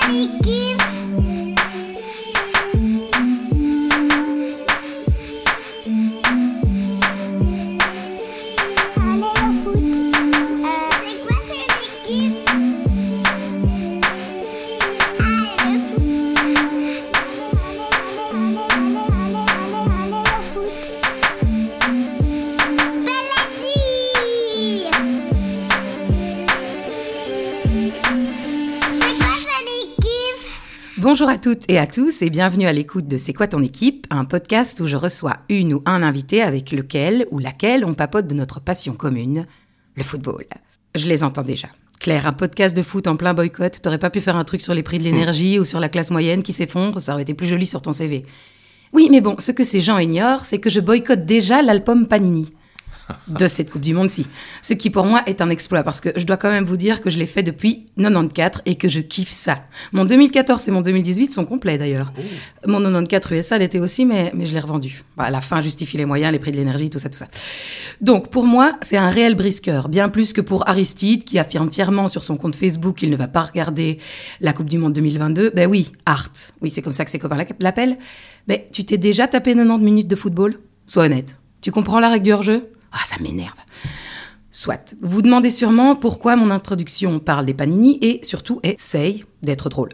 Somebody give Bonjour à toutes et à tous et bienvenue à l'écoute de C'est quoi ton équipe, un podcast où je reçois une ou un invité avec lequel ou laquelle on papote de notre passion commune, le football. Je les entends déjà. Claire, un podcast de foot en plein boycott, t'aurais pas pu faire un truc sur les prix de l'énergie ou sur la classe moyenne qui s'effondre, ça aurait été plus joli sur ton CV. Oui, mais bon, ce que ces gens ignorent, c'est que je boycotte déjà l'album Panini de cette Coupe du Monde-ci. Ce qui pour moi est un exploit parce que je dois quand même vous dire que je l'ai fait depuis 94 et que je kiffe ça. Mon 2014 et mon 2018 sont complets d'ailleurs. Mon 94 USA l'était aussi, mais, mais je l'ai revendu. Bah, la fin justifie les moyens, les prix de l'énergie, tout ça, tout ça. Donc pour moi, c'est un réel brisqueur, bien plus que pour Aristide qui affirme fièrement sur son compte Facebook qu'il ne va pas regarder la Coupe du Monde 2022. Ben oui, Art. Oui, c'est comme ça que ses copains l'appellent. Mais tu t'es déjà tapé 90 minutes de football? Sois honnête. Tu comprends la règle du hors-jeu? Ah, ça m'énerve. Soit. Vous vous demandez sûrement pourquoi mon introduction parle des panini et surtout essaye d'être drôle.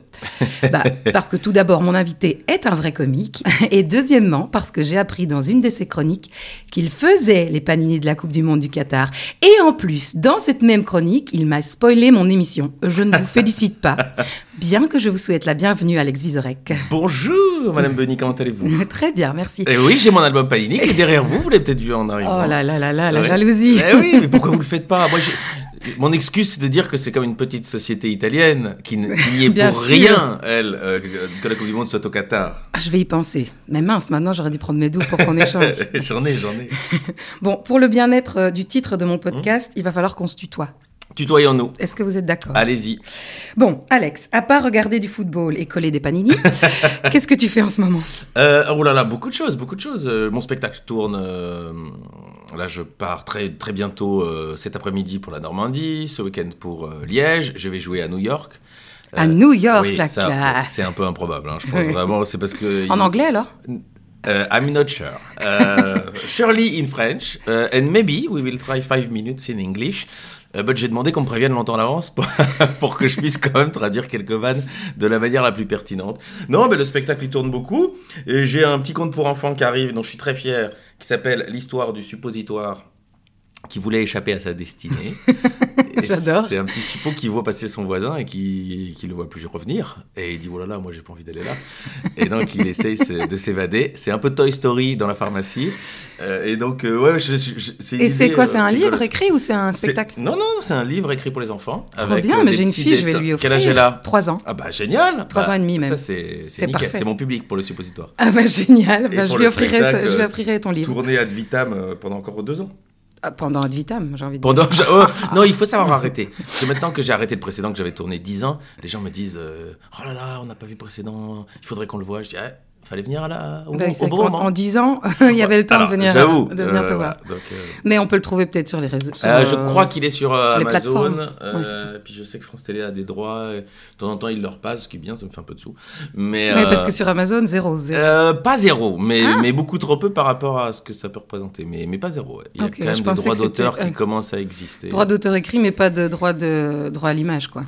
bah, parce que tout d'abord, mon invité est un vrai comique. Et deuxièmement, parce que j'ai appris dans une de ses chroniques qu'il faisait les panini de la Coupe du Monde du Qatar. Et en plus, dans cette même chronique, il m'a spoilé mon émission. Je ne vous félicite pas. Bien que je vous souhaite la bienvenue, Alex Vizorek. Bonjour, Madame Benny, comment allez-vous? Très bien, merci. Et oui, j'ai mon album Panini qui est derrière vous. Vous l'avez peut-être vu en arrivant. Oh là là là là, la jalousie. Eh oui, mais pourquoi vous le faites pas? Moi, mon excuse, c'est de dire que c'est comme une petite société italienne qui n'y est pour rien, elle, euh, que la Coupe du Monde soit au Qatar. Ah, je vais y penser. Mais mince, maintenant j'aurais dû prendre mes doux pour qu'on échange. j'en ai, j'en ai. bon, pour le bien-être euh, du titre de mon podcast, il va falloir qu'on se tutoie. Tutoyons-nous. Est-ce que vous êtes d'accord? Allez-y. Bon, Alex, à part regarder du football et coller des panini, qu'est-ce que tu fais en ce moment? Euh, Oh là là, beaucoup de choses, beaucoup de choses. Euh, mon spectacle tourne. Euh, là, je pars très, très bientôt cet après-midi pour la Normandie, ce week-end pour Liège. Je vais jouer à New York. à New York, la classe. C'est un peu improbable, hein, je pense vraiment. C'est parce que. En anglais alors? I'm not sure. surely in French, and maybe we will try five minutes in English. Euh, bah, j'ai demandé qu'on me prévienne longtemps à l'avance pour, que je puisse quand même traduire quelques vannes de la manière la plus pertinente. Non, mais le spectacle il tourne beaucoup. J'ai un petit conte pour enfants qui arrive, dont je suis très fier, qui s'appelle L'histoire du suppositoire qui voulait échapper à sa destinée. J'adore. C'est un petit suppôt qui voit passer son voisin et qui ne le voit plus revenir. Et il dit, oh là là, moi j'ai pas envie d'aller là. et donc il essaye de s'évader. C'est un peu Toy Story dans la pharmacie. Euh, et donc, euh, ouais, je, c'est Et c'est quoi C'est un euh, livre écrit ou c'est un spectacle Non, non, c'est un livre écrit pour les enfants. Trop bien, mais j'ai une fille, je vais lui offrir. Quel âge elle a Trois ans. Ah bah génial Trois bah, ans et demi même. Ça, c'est nickel. C'est mon public pour le suppositoire. Ah bah génial. Bah, je, lui offrirai, je lui offrirai ton livre. Tourné ad vitam pendant encore deux ans. Ah, pendant Ad Vitam, j'ai envie de Pendant, dire. Oh, non, il faut savoir arrêter. Parce que maintenant que j'ai arrêté le précédent, que j'avais tourné 10 ans, les gens me disent euh, Oh là là, on n'a pas vu le précédent, il faudrait qu'on le voit. Je dis ah, fallait venir à la, au, ben, bon moment. En 10 ans, il y avait le temps de venir, de venir te euh, voir. donc, euh, Mais on peut le trouver peut-être sur les réseaux sociaux. Euh, je crois qu'il est sur Amazon. puis je sais que France Télé a des droits. de temps en temps, il leur passe, ce qui est bien, ça me fait un peu de sous. Mais, parce que sur Amazon, zéro. zéro. pas zéro, mais, ah. mais beaucoup trop peu par rapport à ce que ça peut représenter. Mais, mais pas zéro. Il y a quand même des droits d'auteur qui commencent à exister. Droit d'auteur écrit, mais pas de droit, de, droit à l'image, quoi.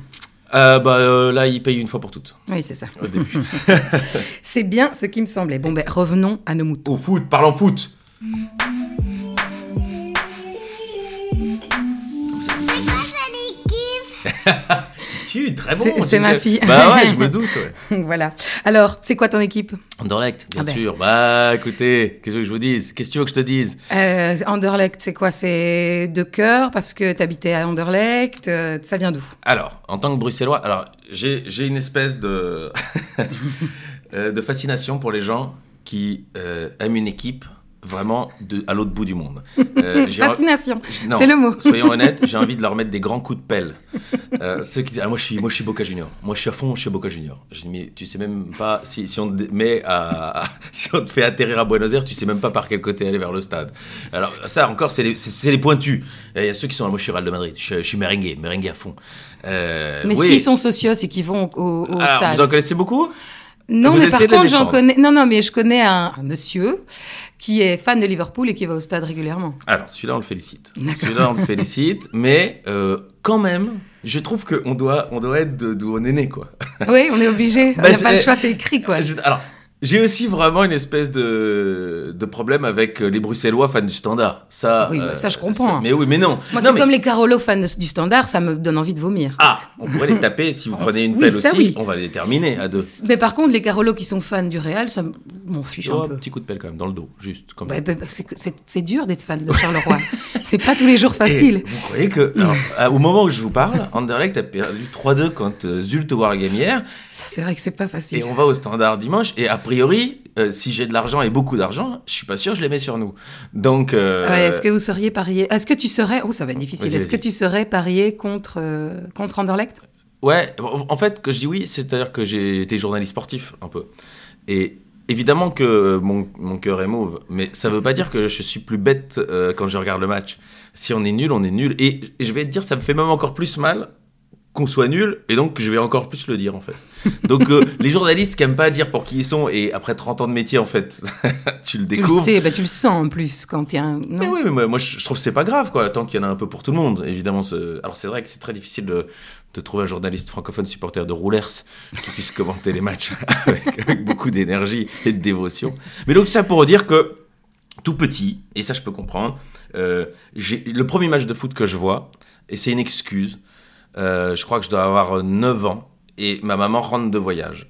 Euh, bah, euh, là, il paye une fois pour toutes. Oui, c'est ça. Au début. c'est bien ce qui me semblait. Bon, ben, revenons à nos moutons. Au foot, parlons foot. très bon. C'est ma fille. Bah ouais, je me doute. voilà. Alors, c'est quoi ton équipe? Anderlecht, bien ah ben. sûr. Bah écoutez, qu'est-ce que je vous dise? Qu'est-ce que tu veux que je te dise? Euh, Anderlecht, c'est quoi? C'est de cœur parce que tu habitais à Anderlecht. Euh, ça vient d'où? Alors, en tant que bruxellois, alors j'ai une espèce de, euh, de fascination pour les gens qui aiment une équipe vraiment de, à l'autre bout du monde. Euh, Fascination. C'est le mot. Soyons honnêtes, j'ai envie de leur mettre des grands coups de pelle. Euh, ceux qui disent, ah, moi je suis, moi je suis Boca Junior. Moi je suis à fond chez Boca Junior. Je dis, mais tu sais même pas si, si on te met à, si on te fait atterrir à Buenos Aires, tu sais même pas par quel côté aller vers le stade. Alors ça encore, c'est les, pointus. Il y a ceux qui sont, moi je suis Real de Madrid. Je, je suis merengue, merengue à fond. Euh, Mais oui. s'ils sont socios et qu'ils vont au, au Alors, stade. vous en connaissez beaucoup? Non, Vous mais par contre, j'en connais. Non, non, mais je connais un, un monsieur qui est fan de Liverpool et qui va au stade régulièrement. Alors, celui-là, on le félicite. Celui-là, on le félicite, mais euh, quand même, je trouve qu'on doit, on doit être d'où on est né, quoi. oui, on est obligé. On Bah, n'a pas le choix, c'est écrit, quoi. Je- alors, j'ai aussi vraiment une espèce de, de problème avec euh, les Bruxellois fans du standard. Ça, Oui, bah, ça, je comprends. mais oui, mais non. Moi, c'est mais- comme les Carolo fans du standard, ça me donne envie de vomir. Ah, on pourrait les taper si vous Oh, prenez une oui, pelle aussi. oui. On va les terminer à deux. Mais par contre, les Carolo qui sont fans du Real, ça m'en fiche Oh, un un peu. petit coup de pelle quand même dans le dos, juste comme Bah, bah, c'est dur d'être fan de Charleroi. c'est pas tous les jours Et facile. vous croyez que, alors, au moment où je vous parle, Anderlecht a perdu 3-2 contre euh, Zulte Waregem hier. C'est vrai que c'est pas Et facile. on va au standard dimanche. Et a priori, euh, si j'ai de l'argent et beaucoup d'argent, je suis pas sûr que je les mets sur nous. Donc. euh, Ouais, Est-ce que vous seriez parié Est-ce que tu serais Oh, ça va être difficile. Est-ce que tu serais parié contre euh, contre Anderlecht? Ouais, en fait, que je dis oui, c'est-à-dire que j'ai été journaliste sportif un peu. Et évidemment que mon, mon cœur est mauve, mais ça veut pas dire que je suis plus bête euh, quand je regarde le match. Si on est nul, on est nul. Et je vais te dire, ça me fait même encore plus mal qu'on soit nul, et donc je vais encore plus le dire en fait. Donc euh, les journalistes qui aiment pas dire pour qui ils sont, et après 30 ans de métier en fait, tu le Tu le découvres. sais, bah, tu le sens en plus quand il y a un. Mais oui, mais moi, moi, je trouve que c'est pas grave, quoi, tant qu'il y en a un peu pour tout le monde. Évidemment, alors c'est vrai que c'est très difficile de, de trouver un journaliste francophone supporter de Roulers qui puisse commenter les matchs avec, avec beaucoup d'énergie et de dévotion. Mais donc, ça pour dire que, tout petit, et ça je peux comprendre, euh, le premier match de foot que je vois, et c'est une excuse, euh, je crois que je dois avoir euh, 9 ans, et ma maman rentre de voyage.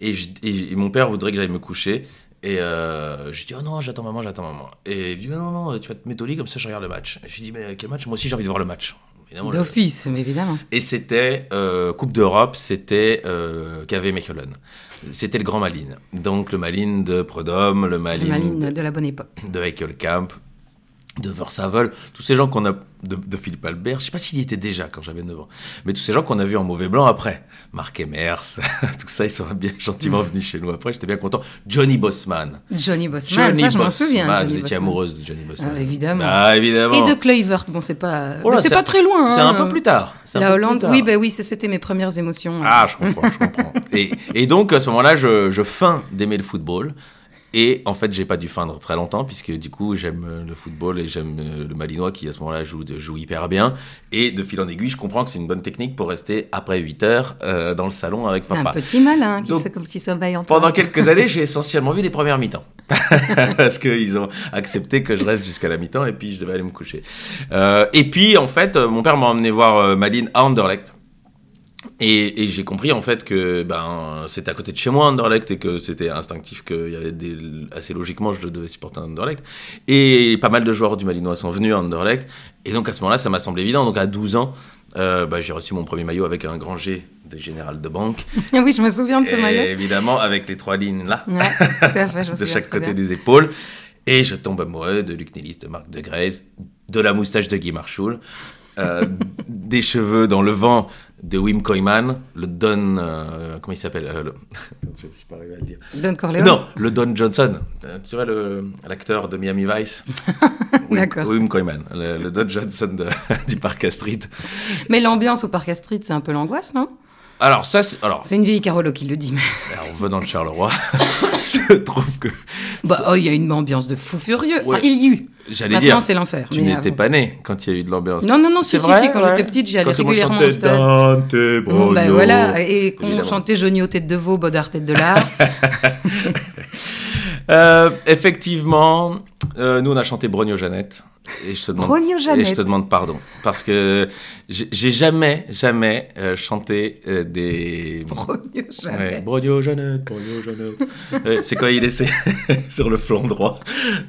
Et, je- et- et mon père voudrait que j'aille me coucher. Et euh, je dis, oh non, j'attends maman, j'attends maman. Et il dit, non, non, tu vas te mettre au lit, comme ça je regarde le match. Je dis, mais quel match? Moi aussi j'ai envie de voir le match. D'office, mais évidemment. Et c'était euh, Coupe d'Europe, c'était euh, KV Mechelen. C'était le Grand Malines. Donc le Malines de Prudhomme, le maline de la bonne époque. de Heikelkamp, de Versavel, tous ces gens qu'on a, de, de Philippe Albert, je sais pas s'il y était déjà quand j'avais 9 ans, mais tous ces gens qu'on a vus en mauvais blanc après, Marc Emers, tout ça, ils sont bien gentiment venus chez nous après, j'étais bien content. Johnny Bossman. Johnny Bossman, ça je m'en souviens. Bossman, Johnny vous étiez Bossman. amoureuse de Johnny Bossman. Ah, évidemment. Ah, évidemment. Et de Kluivert, bon c'est pas, Oh c'est pas très loin. C'est hein. un peu plus tard. La Hollande, tard. oui, bah oui, c'était mes premières émotions. Ah, je comprends, je comprends. Et, et donc, à ce moment-là, je, je feins d'aimer le football. Et en fait, j'ai pas dû feindre très longtemps, puisque du coup, j'aime euh, le football et j'aime euh, le Malinois qui, à ce moment-là, joue, joue hyper bien. Et de fil en aiguille, je comprends que c'est une bonne technique pour rester après 8 heures euh, dans le salon avec un papa. petit malin qui comme petit sommeil en. Pendant quelques années, j'ai essentiellement vu les premières mi-temps. Parce qu'ils ont accepté que je reste jusqu'à la mi-temps et puis je devais aller me coucher. Euh, et puis, en fait, euh, mon père m'a emmené voir Maline à Anderlecht. Et, et j'ai compris en fait que ben, c'était à côté de chez moi Anderlecht et que c'était instinctif qu'il y avait des, assez logiquement je devais supporter Anderlecht. Et pas mal de joueurs du Malinois sont venus à Anderlecht. Et donc à ce moment-là, ça m'a semblé évident. Donc à 12 ans, euh, bah, j'ai reçu mon premier maillot avec un grand G de général de banque. Oui, je me souviens de ce Et maillot. évidemment, avec les trois lignes là, Ouais, tout à fait, je me de chaque côté bien. des épaules. Et je tombe amoureux de Luc Nélis, de Marc de Grèze, de la moustache de Guy Marchoul, euh, des cheveux dans le vent de Wim Koyman, le Don. euh, comment il s'appelle euh, le- Je ne suis pas arrivé à le dire. Don Corleone. Non, le Don Johnson. Tu vois le- l'acteur de Miami Vice D'accord. Wim Koyman, le, le Don Johnson de- du Parc Astrid. Mais l'ambiance au Parc Astrid, c'est un peu l'angoisse, non? Alors, ça, c'est- alors, C'est une vieille Carolo qui le dit. Mais... alors, venant de Charleroi, je trouve que. Bah, oh, il y a une ambiance de fou furieux. Enfin, il y eut. J'allais Maintenant, dire. c'est l'enfer. Tu n'étais pas né quand il y a eu de l'ambiance. Non, non, non, si, vrai, si, quand ouais. j'étais petite, j'y allais Quand régulièrement au chantait stade. Dante, voilà, et qu'on Évidemment. chantait Johnny aux têtes de veau, Bodard tête de lard. Euh, effectivement, euh, nous on a chanté Brogno Jeannette. Et je te demande, Brogno et je Jeannette. te demande pardon. Parce que j'ai jamais, jamais euh, chanté euh, des. Brogno Ouais, Jeannette. Brogno Jeannette, Brogno Jeannette. Ouais, c'est quand il essaie sur le flanc droit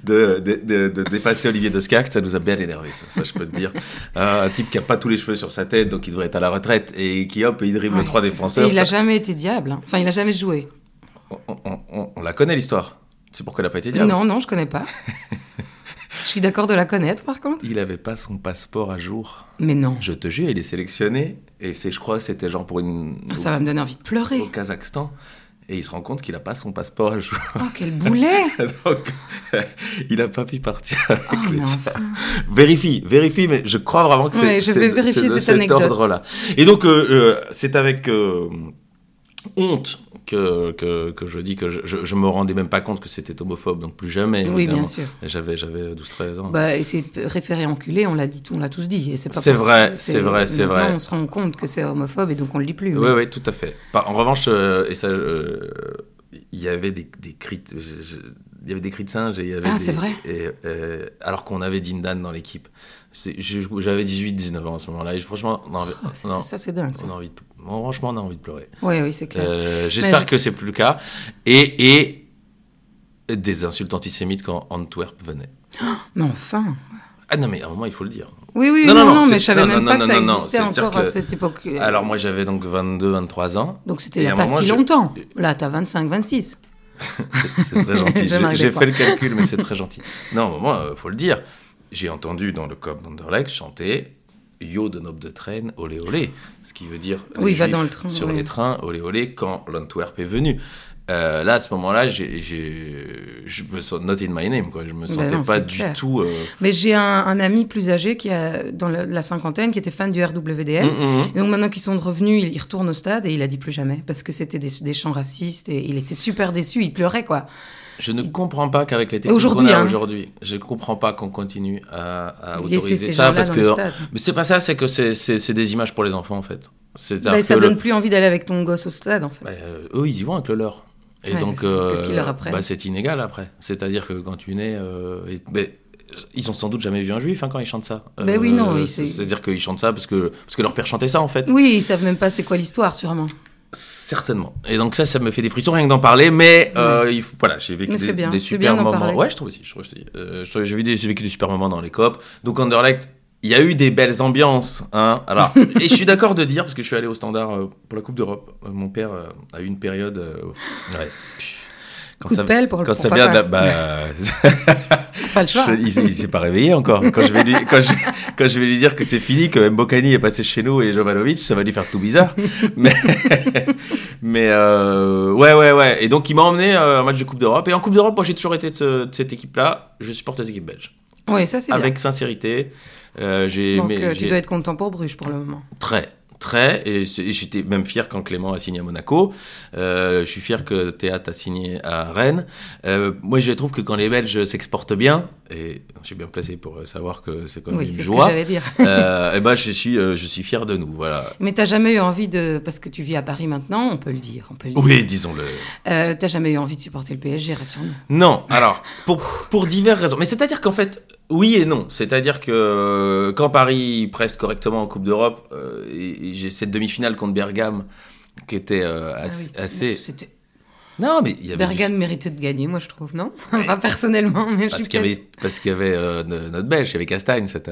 de, de, de- de dépasser Olivier Descartes, ça nous a bien énervé, ça, ça je peux te dire. Euh, un type qui a pas tous les cheveux sur sa tête, donc il devrait être à la retraite, et qui hop, il dribble Ouais, trois Et défenseurs. il a ça- jamais été diable. hein. Enfin, il a jamais joué. on, on- on- on la connaît l'histoire. C'est pourquoi il n'a pas été diable. Non, non, je connais pas. je suis d'accord de la connaître, par contre. Il avait pas son passeport à jour. Mais non. Je te jure, il est sélectionné et c'est, je crois, que c'était genre pour une Ah, Ça va me donner envie de pleurer. au Kazakhstan et il se rend compte qu'il a pas son passeport à jour. Oh, quel boulet Donc, il a pas pu partir avec Oh, le enfin. Vérifie, vérifie, mais je crois vraiment que c'est, Ouais, je vais vérifier cette cet anecdote. ordre-là. Et donc, euh, euh, c'est avec euh, honte que, que, que je dis que je, je, je me rendais même pas compte que c'était homophobe, donc plus jamais. Oui, bien sûr. J'avais, j'avais 12-13 ans. Bah, et c'est référé enculé, on l'a dit, on l'a tous dit. et c'est pas C'est vrai, c'est vrai, c'est vrai. On se rend compte que c'est homophobe et donc on le dit plus. Oui, mais- oui, tout à fait. En revanche, euh, et ça, euh, il y avait des, des je- je- il y avait des cris de singe et il y avait Ah, des- c'est vrai et, euh, alors qu'on avait Dindan dans l'équipe. J'avais 18-19 ans à ce moment-là et franchement, on a envie, Oh, non, ça, c'est dingue. ça. on a envie de, bon, franchement, on a envie de pleurer. Oui, oui, c'est clair. Euh, J'espère Mais- que c'est plus le cas. Et, et des insultes antisémites quand Antwerp venait. Mais enfin. Ah non, mais à un moment, il faut le dire. Oui, oui, Non, non, non, non, non, mais je savais non, même non, pas non, que ça non, non, existait encore à cette époque. Alors moi, j'avais donc 22-23 ans. Donc c'était il n'y a pas moment, si je- longtemps. Là, t'as 25, 26. C'est très gentil. J'ai fait le calcul, mais c'est très gentil. Non, moi, il faut le dire. J'ai entendu dans le cop d'Anderlecht chanter Yo de Nob de train, olé olé. Ce qui veut dire Oui, va dans le train, sur oui. les trains, olé olé, quand l'Antwerp est venu. Euh, là, à ce moment-là, je me sens not in my name, quoi. Je me sentais Ben non, pas du clair. tout. euh, Mais j'ai un, un ami plus âgé qui a dans la, la cinquantaine qui était fan du RWDM. mm, mm. Et donc maintenant qu'ils sont revenus, il, il retourne au stade et il a dit plus jamais parce que c'était des, des chants racistes et il était super déçu, il pleurait quoi. Je ne comprends pas qu'avec les techniques Aujourd'hui, qu'on a hein. aujourd'hui, je ne comprends pas qu'on continue à, à autoriser ces ça parce que. Mais c'est pas ça, c'est que c'est- des images pour les enfants en fait. Ben, ça le- donne plus envie d'aller avec ton gosse au stade en fait. Bah, euh, eux, ils y vont avec le leur. Et Ouais, donc, euh, Qu'est-ce leur bah, c'est inégal après. C'est-à-dire que quand tu nais, euh, et- ils ont sans doute jamais vu un juif hein, quand ils chantent ça. Euh, Ben oui, non, oui, c'est- c'est- C'est-à-dire qu'ils chantent ça parce que, parce que leur père chantait ça en fait. Oui, ils savent même pas c'est quoi l'histoire sûrement. Certainement. Et donc ça, ça me fait des frissons rien que d'en parler. Mais euh, il faut- voilà, j'ai vécu des, des super moments. Ouais, je trouve aussi. Je trouve aussi. Euh, j'ai vécu des super moments dans les copes. Donc Anderlecht, il y a eu des belles ambiances. Hein. Alors, et je suis d'accord de dire parce que je suis allé au Standard euh, pour la Coupe d'Europe. Euh, mon père euh, a eu une période. ouais. Quand Coup de ça- pelle pour, Quand pour ça vient de bah, Pas le choix. je- il, il s'est pas réveillé encore. Quand je vais lui, quand je, quand je vais lui dire que c'est fini, que Mbokani est passé chez nous et Jovanovic, ça va lui faire tout bizarre. mais, mais euh, ouais, ouais, ouais. Et donc il m'a emmené euh, un match de Coupe d'Europe. Et en Coupe d'Europe, moi j'ai toujours été de, ce- de cette équipe-là. Je supporte les équipes belges. Oui, ça c'est bien. Avec sincérité. Euh, j'ai Donc euh, tu dois être content pour Bruges pour le moment. Très, très. Et j'étais même fier quand Clément a signé à Monaco. Euh, je suis fier que Théâtre a signé à Rennes. Euh, moi, je trouve que quand les Belges s'exportent bien, et je suis bien placé pour savoir que c'est quand même Oui, une c'est ce que joie, dire. euh, et ben, je suis, euh, je suis fier de nous. Voilà. Mais t'as jamais eu envie de, parce que tu vis à Paris maintenant, on peut le dire, on peut le dire. Oui, disons-le. Euh, t'as jamais eu envie de supporter le PSG, rassure-nous. Non, alors, pour, pour diverses raisons. Mais c'est-à-dire qu'en fait, oui et non. C'est-à-dire que euh, quand Paris preste correctement en Coupe d'Europe, euh, et, et j'ai cette demi-finale contre Bergame qui était euh, Ah assez... oui. assez- C'était- Non, mais il y avait... du- Bergame méritait de gagner, moi je trouve, non? Enfin personnellement, mais je Parce suis qu'il y avait, parce qu'il y avait euh, no- notre Belge, il y avait Castagne, c'était...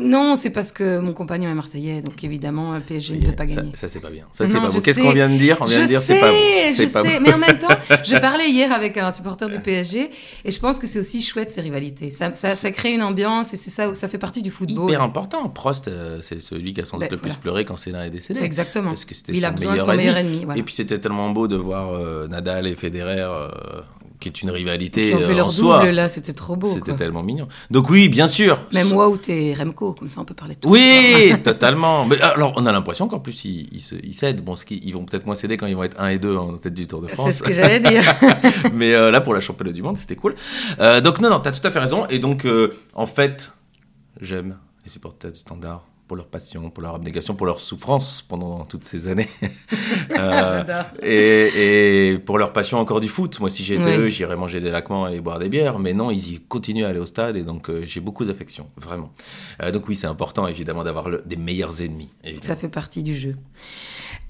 Non, c'est parce que mon compagnon est marseillais, donc évidemment le PSG ne peut pas gagner. ça, c'est pas bien. Ça, c'est pas beau. Qu'est-ce qu'on vient de dire On vient je de dire c'est pas beau. je pas sais, mais en même temps, je parlais hier avec un supporter du PSG et je pense que c'est aussi chouette ces rivalités. Ça, ça, ça crée une ambiance et c'est ça, ça fait partie du football. Hyper important. Prost, euh, c'est celui qui a sans doute Ben, le plus pleuré quand Sénat est décédé. Exactement. Parce que c'était Il a son besoin de meilleur son ennemi. meilleur ennemi. voilà. Et puis c'était tellement beau de voir euh, Nadal et Federer, euh, qui est une rivalité Qui ont fait euh, leur en soi. double là, c'était trop beau. C'était tellement mignon. Donc oui, bien sûr. Même moi ou t'es Remco, comme ça on peut parler de tout. Oui, totalement. Mais alors, on a l'impression qu'en plus, ils, ils, se- ils cèdent. Bon, ce ils vont peut-être moins céder quand ils vont être 1 et 2 en tête du Tour de C'est France. ce que j'allais dire. Mais euh, là, pour la championne du monde, c'était cool. Euh, donc, non, non, t'as tout à fait raison. Et donc, euh, en fait, j'aime les supporters du standard pour leur passion, pour leur abnégation, pour leur souffrance pendant toutes ces années. Euh, et, et pour leur passion encore du foot. Moi, si j'étais Oui. eux, j'irais manger des laquements et boire des bières. Mais non, ils y continuent à aller au stade. Et donc, euh, j'ai beaucoup d'affection, vraiment. Euh, donc, oui, c'est important, évidemment, d'avoir le- des meilleurs ennemis. évidemment. Ça fait partie du jeu.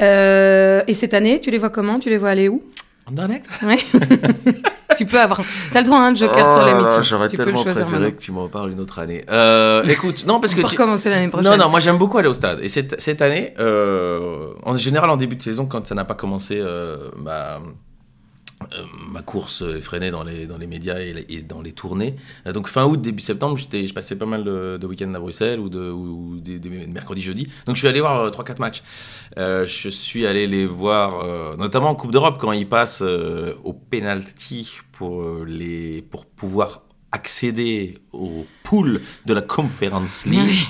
Euh, et cette année, tu les vois comment? Tu les vois aller où? Anderlecht Ouais. Tu peux avoir. T'as le droit à un joker Oh sur là, l'émission. J'aurais Tu peux le tellement choisir préféré maintenant. que tu m'en parles une autre année. Euh, écoute, non, parce que. Pour tu- recommencer l'année prochaine. Non, non, moi j'aime beaucoup aller au stade. Et cette, cette année, euh, en général, en début de saison, quand ça n'a pas commencé, euh, bah, euh, ma course effrénée dans les, dans les médias et, et dans les tournées. Euh, donc fin août, début septembre, je passais pas mal de, de week-ends à Bruxelles ou, de, ou, ou des, des mercredis, jeudi. Donc je suis allé voir euh, 3-4 matchs. Euh, je suis allé les voir, notamment en Coupe d'Europe, quand ils passent au penalty pour, les, pour pouvoir accéder aux poules de la Conference League.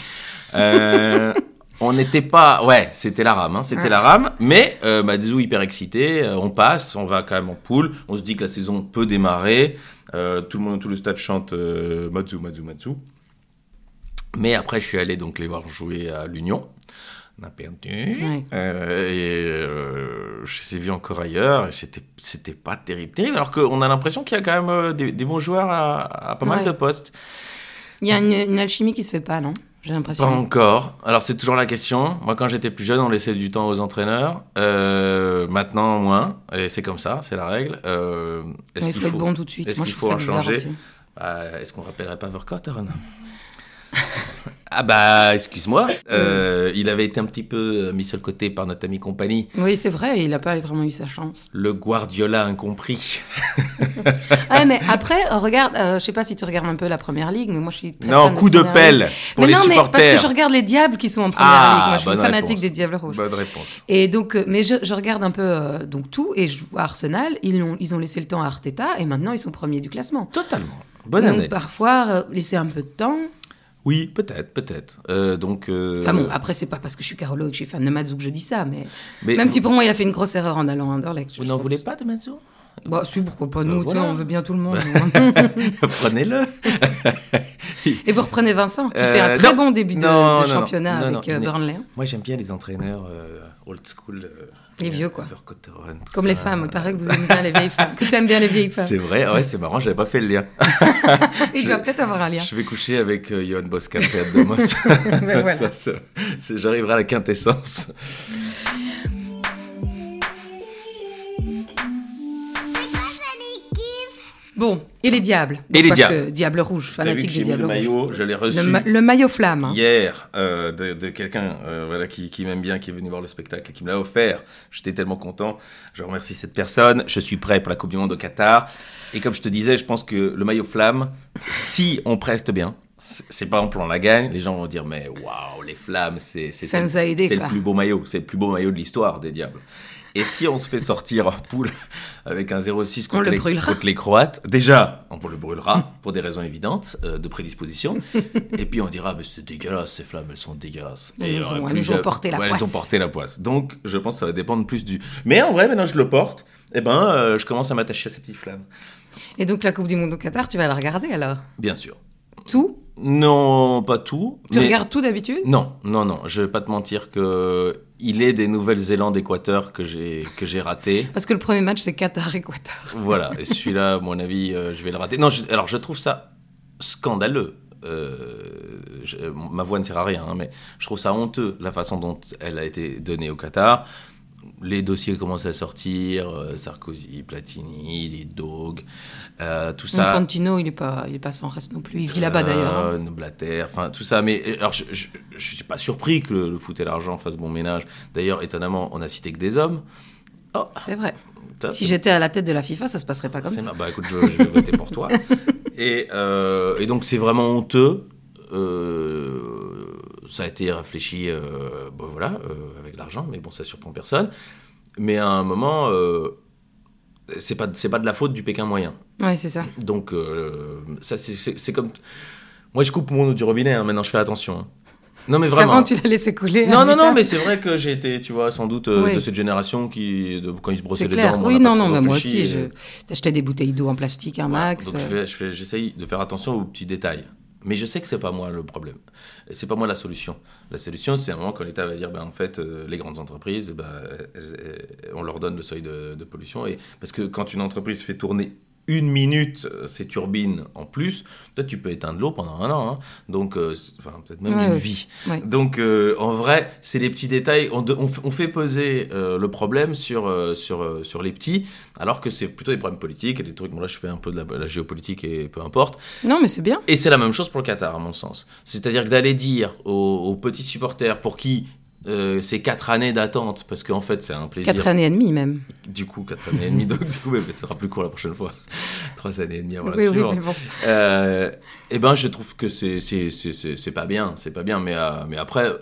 Euh, on n'était pas, ouais, c'était la rame, hein, c'était Ouais. la rame, mais euh, Matsu hyper excité, euh, on passe, on va quand même en poule, on se dit que la saison peut démarrer, euh, tout le monde, tout le stade chante euh, Matsu, Matsu, Matsu. Mais après, je suis allé donc les voir jouer à l'Union. On a perdu. Ouais. Euh, et euh, je les ai vus encore ailleurs. Et c'était, c'était pas terrible, terrible. Alors qu'on a l'impression qu'il y a quand même euh, des, des bons joueurs à, à pas mal de postes. Il y a une, une alchimie qui se fait pas, non? J'ai Pas l'impression. encore. Alors c'est toujours la question. Moi, quand j'étais plus jeune, on laissait du temps aux entraîneurs. Euh, maintenant, moins. Et c'est comme ça, c'est la règle. Euh, est-ce qu'il faut être bon tout de suite. est-ce qu'il faut en changer. Bah, est-ce qu'on rappellerait pas Verkotteren Ah bah, excuse-moi. Euh, il avait été un petit peu mis sur le côté par notre ami compagnie, Oui, c'est vrai, il n'a pas vraiment eu sa chance. le Guardiola incompris. Ah, mais après, euh, regarde, euh, je sais pas si tu regardes un peu la première ligue, mais moi je suis très non, fan coup de pelle pour mais les non, mais supporters. parce que je regarde les Diables qui sont en première Ah, ligue. Moi, je suis fanatique réponse. des Diables Rouges. Bonne réponse. Et donc, euh, mais je, je regarde un peu euh, donc tout et je vois Arsenal. Ils ont, ils ont laissé le temps à Arteta et maintenant ils sont premiers du classement. Totalement. Bonne donc année. parfois euh, laisser un peu de temps. Oui, peut-être, peut-être. Euh, donc. euh, Enfin bon, après c'est pas parce que je suis Carolo et que je suis fan de Mazou que je dis ça, mais, mais même si pour moi il a fait une grosse erreur en allant à Anderlecht. vous n'en voulez pas de Matsu? Bah si, pourquoi pas nous, Euh, tu sais, voilà. on veut bien tout le monde. Prenez-le. et vous reprenez Vincent qui Euh, fait un très non. bon début de, Non, de non, championnat non, non, avec euh, Burnley. Moi, j'aime bien les entraîneurs euh, old school. Les vieux, quoi. Comme les femmes, il paraît que vous aimez bien les vieilles femmes. Que tu aimes bien les vieilles femmes. C'est vrai, ouais, c'est marrant, j'avais pas fait le lien. Il doit peut-être avoir un lien. Je vais coucher avec euh, Johan Bosca et voilà. C'est- J'arriverai à la quintessence. Bon, et les diables. Et les parce diables. Que Diable rouge, fanatique que des diables le rouges. maillot, je l'ai reçu Le, ma- le maillot flamme. hein. hier euh, de, de quelqu'un euh, voilà, qui, qui m'aime bien, qui est venu voir le spectacle et qui me l'a offert. J'étais tellement content. Je remercie cette personne. Je suis prêt pour la Coupe du Monde au Qatar. Et comme je te disais, je pense que le maillot flamme, si on preste bien, c'est par exemple on la gagne, les gens vont dire mais waouh les flammes c'est c'est le plus beau maillot, c'est le plus beau maillot de l'histoire des diables. Et si on se fait sortir en poule avec un 0-6 On contre, le les, brûlera. contre les Croates, déjà, on le brûlera pour des raisons évidentes euh, de prédisposition. et puis on dira, mais c'est dégueulasse, ces flammes, elles sont dégueulasses. Elles Et ont- euh, elles ont ja- porté la Ouais, Elles poisse. ont porté la poisse. Donc, je pense que ça va dépendre plus du. Mais en vrai, maintenant je le porte, et ben, euh, je commence à m'attacher à ces petites flammes. Et donc la Coupe du Monde au Qatar, tu vas la regarder alors? Bien sûr. Tout? Non, pas tout. Tu mais- regardes tout d'habitude? Non, non, non. Je vais pas te mentir que il est des Nouvelle-Zélande Équateur que j'ai que j'ai raté. Parce que le premier match, c'est Qatar-Équateur. Voilà, et celui-là, à mon avis, euh, je vais le rater. Non, je- alors je trouve ça scandaleux. Euh, je- ma voix ne sert à rien, hein, mais je trouve ça honteux la façon dont elle a été donnée au Qatar. Les dossiers commencent à sortir, euh, Sarkozy, Platini, les Dog, euh, tout ça. Infantino, il est pas, il est pas sans reste non plus. Il vit là-bas d'ailleurs. hein. Euh, Blatter, enfin tout ça. Mais alors, je, je suis pas surpris que le, le foot et l'argent fassent bon ménage. D'ailleurs, étonnamment, on a cité que des hommes. Oh, C'est vrai. Si j'étais à la tête de la FIFA, ça se passerait pas comme ça. Bah écoute, je, je vais voter pour toi. Et, euh, et donc c'est vraiment honteux. Euh, ça a été réfléchi, euh, bon, voilà, euh, avec l'argent, mais bon, ça surprend personne. Mais à un moment, euh, c'est pas c'est pas de la faute du Pékin moyen. Ouais, c'est ça. Donc euh, ça c'est- comme moi je coupe mon eau du robinet. hein, maintenant je fais attention. hein. Non mais vraiment. Avant, tu l'as laissé couler. Non, non, non, mais c'est vrai que j'ai été, tu vois, sans doute euh, Oui. de cette génération qui, de- quand ils se brossaient les clair. dents, Oui, non, non, mais moi aussi, et- t'achetais des bouteilles d'eau en plastique, un max. Donc euh, je j'essaye de faire attention aux petits détails. Mais je sais que c'est pas moi le problème. C'est pas moi la solution. La solution, c'est un moment quand l'État va dire, ben, en fait, euh, les grandes entreprises, ben, elles- elles- on leur donne le seuil de, de pollution. Et, parce que quand une entreprise fait tourner une minute euh, ses turbines en plus, toi, tu peux éteindre l'eau pendant un an. hein. Donc, euh, enfin, peut-être même Ouais, une vie. Ouais. Donc, euh, en vrai, c'est les petits détails. On, de- on fait peser euh, le problème sur, sur, sur les petits, alors que c'est plutôt des problèmes politiques et des trucs. Bon, là, je fais un peu de la, la géopolitique et peu importe. Non, mais c'est bien. Et c'est la même chose pour le Qatar, à mon sens. C'est-à-dire que d'aller dire aux, aux petits supporters pour qui euh, c'est quatre années d'attente parce qu'en fait c'est un plaisir. Quatre années et demie même. Du coup, quatre années et demie, donc du coup, mais, mais ça sera plus court la prochaine fois. Trois années et demie avant la oui, suivante. bon. Euh, eh ben, je trouve que c'est pas bien, c'est pas bien, mais euh, mais après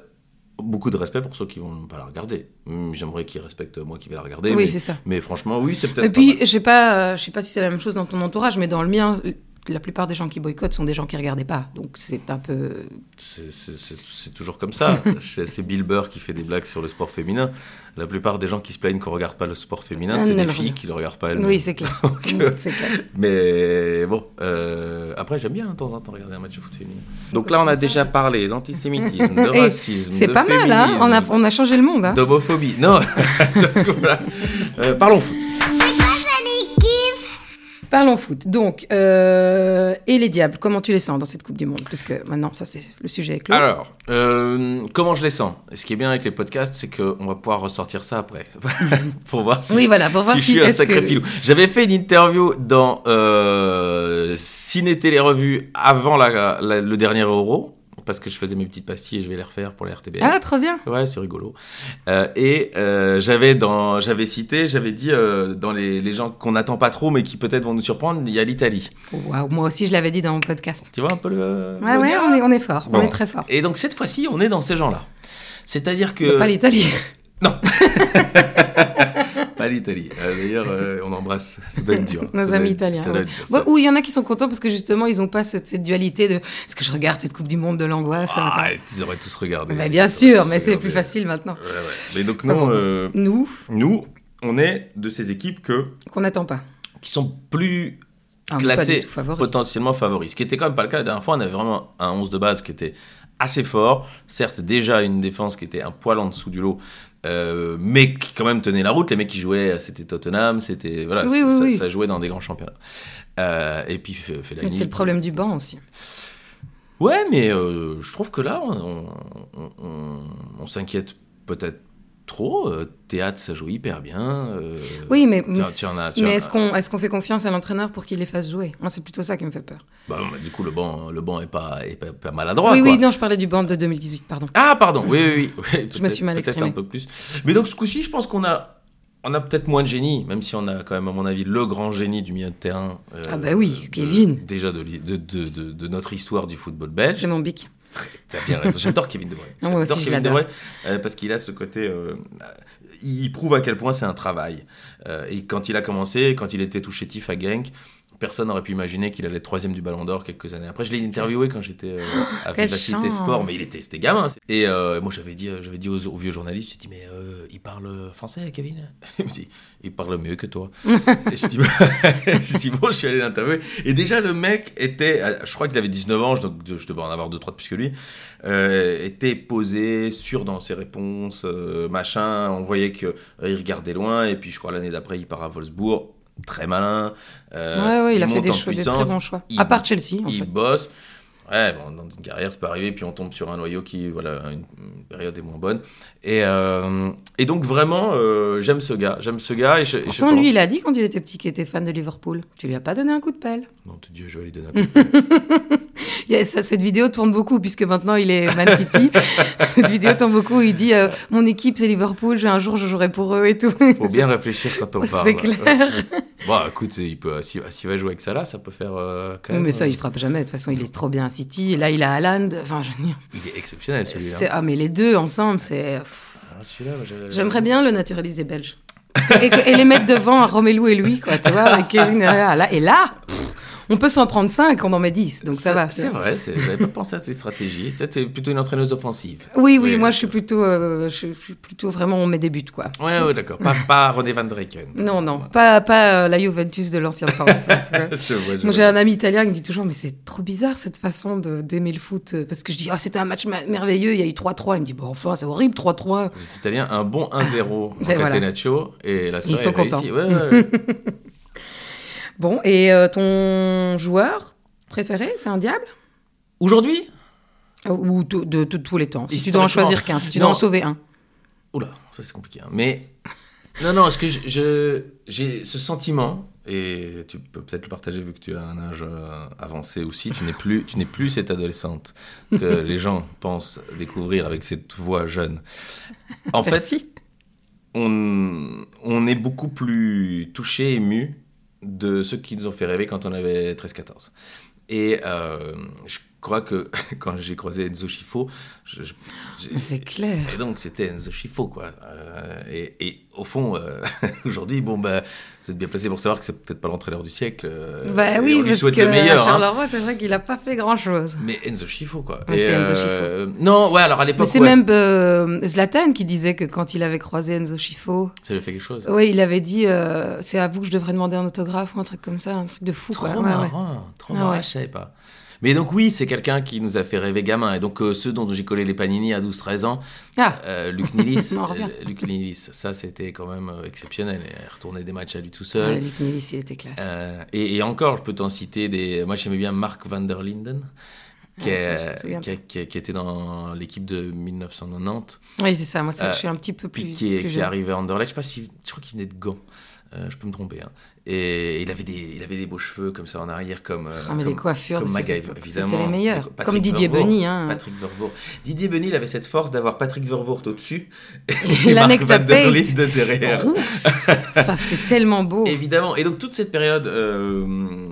beaucoup de respect pour ceux qui vont pas la regarder. Hum, J'aimerais qu'ils respectent moi qui vais la regarder. Oui, c'est ça. mais franchement, oui, c'est peut-être. Et puis, je sais pas, euh, je sais pas si c'est la même chose dans ton entourage, mais dans le mien, la plupart des gens qui boycottent sont des gens qui regardaient pas. Donc c'est un peu. c'est toujours comme ça. c'est Bill Burr qui fait des blagues sur le sport féminin. La plupart des gens qui se plaignent qu'on regarde pas le sport féminin, Ah, c'est des filles qui le regardent pas elles. Oui, c'est clair. Euh, clair. Mais bon, euh, après j'aime bien de temps en temps regarder un match de foot féminin. Donc là on a déjà parlé d'antisémitisme, de racisme, C'est pas mal, hein féminisme, on, a, on a changé le monde. Hein d'homophobie. Non, Donc, voilà. Euh, parlons foot. Parlons foot. Donc, euh, et les diables, comment tu les sens dans cette Coupe du Monde? Puisque maintenant, ça c'est le sujet clos. Alors, euh, comment je les sens? Et Ce qui est bien avec les podcasts, c'est qu'on va pouvoir ressortir ça après pour voir si oui, voilà, pour voir si, si, je suis un sacré que- filou. J'avais fait une interview dans euh, Ciné Télé Revue avant la- la- le dernier Euro, parce que je faisais mes petites pastilles et je vais les refaire pour les RTBF. Ah, trop bien. Ouais, c'est rigolo. Euh, et euh, j'avais dans, j'avais cité, j'avais dit euh, dans les, les gens qu'on n'attend pas trop, mais qui peut-être vont nous surprendre, il y a l'Italie. Moi aussi je l'avais dit dans mon podcast. Tu vois un peu le. Ouais, le ouais, on est, on est fort, Bon. on est très fort. Et donc cette fois-ci, on est dans ces gens-là. C'est-à-dire que. Mais Pas l'Italie. Non. pas l'Italie. Euh, D'ailleurs, euh, on embrasse. Ça être dur. Nos amis italiens, ouais. Bon. Ou il y en a qui sont contents parce que justement ils n'ont pas ce- cette dualité de est-ce que je regarde cette Coupe du Monde de l'angoisse Ah, ils auraient tous regardé. Bah, Bien sûr, mais c'est plus facile maintenant. Ouais, ouais. Mais donc, non, euh, Nous, nous, on est de ces équipes que, qu'on n'attend pas. qui sont plus Ah, classées potentiellement favoris. Ce qui était quand même pas le cas la dernière fois. On avait vraiment un 11 de base qui était assez fort. Certes, déjà une défense qui était un poil en dessous du lot. Euh, mais qui quand même tenait la route. Les mecs qui jouaient, c'était Tottenham, c'était voilà, Oui, ça, oui, ça- oui. ça jouait dans des grands championnats. Euh, et puis Mais c'est le problème du banc aussi. Ouais, mais euh, je trouve que là, on, on- on- on s'inquiète peut-être trop. Euh, Théâtre, ça joue hyper bien. euh, Oui, mais, mais est-ce qu'on est qu'on fait confiance à l'entraîneur pour qu'il les fasse jouer? Moi, c'est plutôt ça qui me fait peur. bah, bah, du coup, le banc, le banc est pas, est pas, pas maladroit. oui, quoi. oui, non, je parlais du banc de 2018, pardon. Ah, pardon, oui, oui, oui. Oui, Je me suis mal Peut-être exprimée. un peu plus. Mais donc, ce coup-ci, je pense qu'on a, on a peut-être moins de génie, même si on a quand même, à mon avis, le grand génie du milieu de terrain. euh, Ah bah oui, Kevin. Déjà de, li- de, de, de, de notre histoire du football belge. C'est mon bic. T'as bien raison. J'adore Kevin De Bruyne. Aussi, J'adore Kevin De. Bruyne euh, parce qu'il a ce côté. euh, il prouve à quel point c'est un travail. Euh, et quand il a commencé, quand il était tout chétif à Genk, personne n'aurait pu imaginer qu'il allait être troisième du Ballon d'Or quelques années après. Je l'ai interviewé quand j'étais euh, à quelle Vivacité chance. Sport, mais il était, c'était gamin. Et euh, moi, j'avais dit, euh, j'avais dit aux, aux vieux journalistes, j'ai dit, mais euh, il parle français, Kevin? Il me dit, il parle mieux que toi. et je dis, je dis, bon, je suis allé l'interviewer. Et déjà, le mec était, je crois qu'il avait 19 ans, donc je devais en avoir 2-3 de plus que lui, était posé, sûr dans ses réponses, machin. On voyait qu'il regardait loin. Et puis, je crois, l'année d'après, il part à Wolfsburg. Très malin. Euh, ouais, ouais, il, a fait des, choix, des très bons choix. il- À part Chelsea, en il fait. bosse. Ouais, bon, dans une carrière, c'est pas arrivé, puis on tombe sur un noyau qui, voilà, une, une période est moins bonne. Et, euh, et donc, vraiment, euh, j'aime ce gars. J'aime ce gars. Et je, et je Pourtant, pense- lui, il a dit quand il était petit qu'il était fan de Liverpool. Tu lui as pas donné un coup de pelle. Non, te Dieu, je vais lui donner un coup. A- ça- cette vidéo tourne beaucoup puisque maintenant il est Man City. cette vidéo tourne beaucoup. Il dit euh, Mon équipe, c'est Liverpool. J'ai un jour, je jouerai pour eux et tout. Faut bien réfléchir quand on parle. C'est clair. Bon, écoute, il peut, s'il s'il va jouer avec ça là, ça peut faire euh, quand Oui, même. mais ça, euh, il frappe jamais. De toute façon, il est trop bien à City. Et là, il a Haaland. Enfin, je veux dire, Il est exceptionnel celui-là. c'est- Ah, mais les deux ensemble, c'est. Ah, celui-là, j'ai- J'aimerais bien le naturaliser belge. et, les mettre devant à Romelu et lui, quoi, tu vois, avec Kevin derrière. Là, et là, pff, on peut s'en prendre 5, on en met 10, donc ça C'est- va. C'est vrai, j'avais pas pensé à ces stratégies. Toi, t'es plutôt une entraîneuse offensive. Oui, oui, Oui. moi je suis plutôt, euh, je suis plutôt vraiment, on met des buts, quoi. Ouais, ouais, d'accord. Pas, pas René Van Dreken. Non, non, pas, pas euh, la Juventus de l'ancien temps. tu j'ai un ami italien qui me dit toujours, mais c'est trop bizarre cette façon d'aimer le foot. euh, Parce que je dis, oh, c'était un match ma- merveilleux, il y a eu 3-3. Il me dit, bon, enfin, c'est horrible, 3-3. Les Italiens, un bon 1-0 en Ben voilà. Catenaccio et la soirée sont est réussie. contents. Ouais, ouais, ouais. Bon, et euh, ton joueur préféré, c'est un diable? Aujourd'hui? Ou de, de- de tous les temps Si tu dois en choisir qu'un, si tu dois en sauver un. Oula, ça c'est compliqué. hein. Mais Non, non, est-ce que je- j'ai ce sentiment, et tu peux peut-être le partager vu que tu as un âge euh, avancé aussi, tu n'es plus, tu n'es plus cette adolescente que les gens pensent découvrir avec cette voix jeune. En fait, on, on est beaucoup plus touché, ému de ceux qui nous ont fait rêver quand on avait 13-14. Et euh, je crois que quand j'ai croisé Enzo Schifo, je- je- C'est clair. et donc, c'était Enzo Schifo, quoi. Euh, et, et au fond, euh, aujourd'hui, bon, bah, vous êtes bien placé pour savoir que c'est peut-être pas l'entraîneur du siècle. euh, bah oui, on lui parce souhaite que le meilleur. hein. Charleroi, c'est vrai qu'il a pas fait grand-chose. Mais Enzo Schifo, quoi. Ouais, c'est Enzo euh, Non, ouais, alors à Mais l'époque, c'est ouais, même Zlatan qui disait que quand il avait croisé Enzo Schifo, ça lui fait quelque chose. oui, il avait dit c'est à vous que je devrais demander un autographe ou un truc comme ça, un truc de fou. Trop quoi. Ouais. marrant, trop Ah marrant, ouais. je savais pas. Mais donc oui, c'est quelqu'un qui nous a fait rêver gamin. Et donc euh, ceux dont j'ai collé les panini à 12-13 ans, Ah, euh, Luc Nilis, euh, Luc Nilis, ça c'était quand même exceptionnel. Il retournait des matchs à lui tout ouais, seul. Luc Nilis, il était classe. Et, et encore, je peux t'en citer des. Moi, j'aimais bien Mark van der Linden, qui, Ah, ça, qui, qui- qui était dans l'équipe de 1990, Oui, c'est ça. Moi, c'est- euh, je suis un petit peu plus. puis qui est, plus arrivé à Anderlecht. Je sais pas si. Je crois qu'il venait de Gand. Euh, je peux me tromper. hein. Et il avait, des, il avait des beaux cheveux comme ça en arrière, comme. euh, Ah, mais comme- les coiffures comme de époques, évidemment. c'était les meilleurs. Patrick Comme Didier Benny. Hein. Patrick Vervoort. Didier Benny, il avait cette force d'avoir Patrick Vervoort au-dessus Et la Mark van der. Linden derrière. Enfin, c'était tellement beau. Évidemment. Et donc, toute cette période. euh,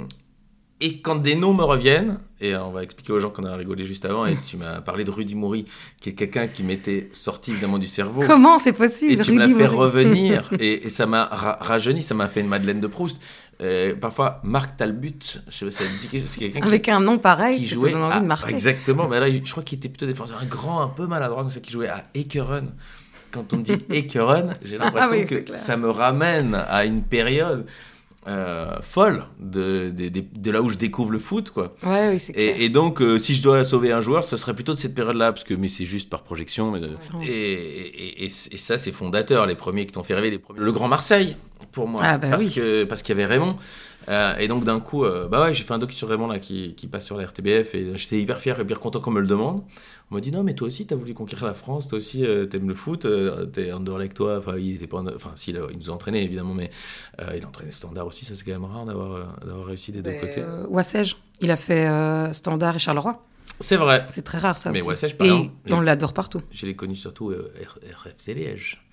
et quand des noms me reviennent, et on va expliquer aux gens qu'on a rigolé juste avant, et tu m'as parlé de Rudy Moury, qui est quelqu'un qui m'était sorti évidemment du cerveau. Comment c'est et possible tu me l'as Rudy fait Moury. revenir, et, et ça m'a ra- rajeuni, ça m'a fait une Madeleine de Proust. Euh, parfois, Marc Talbut, je sais pas si ça dit quelque chose, c'est quelqu'un qui, Avec un nom pareil, qui jouait envie à- de marquer. Exactement, mais là, je crois qu'il était plutôt défenseur, un grand, un peu maladroit, comme ça, qui jouait à Ekeren. Quand on me dit Ekeren, j'ai l'impression Ah oui, que clair. ça me ramène à une période euh, folle de, de, de- de là où je découvre le foot, quoi. Ouais, oui, c'est clair. Et, et donc, euh, si je dois sauver un joueur, ce serait plutôt de cette période-là, parce que mais c'est juste par projection. Mais, euh, Ouais. et, et, et- et ça, c'est fondateur, les premiers qui t'ont fait rêver, les premiers. Le Grand Marseille, pour moi, Ah, bah parce oui. que parce qu'il y avait Raymond. Euh, et donc d'un coup, euh, bah ouais, j'ai fait un docu sur Raymond là qui, qui passe sur la RTBF et j'étais hyper fier et hyper content qu'on me le demande. On m'a dit non mais toi aussi t'as voulu conquérir la France, toi aussi euh, t'aimes le foot, euh, t'es Anderlecht toi. Enfin il était pas, en- enfin si a- il nous a entraîné évidemment, mais il a entraîné Standard aussi. Ça c'est quand même rare d'avoir d'avoir réussi des deux côtés. Wassège, il a fait Standard et Charleroi. C'est vrai. C'est très rare ça Mais aussi. Wassège, par Et exemple, on l'adore partout. Je l'ai connu surtout RFC Liège.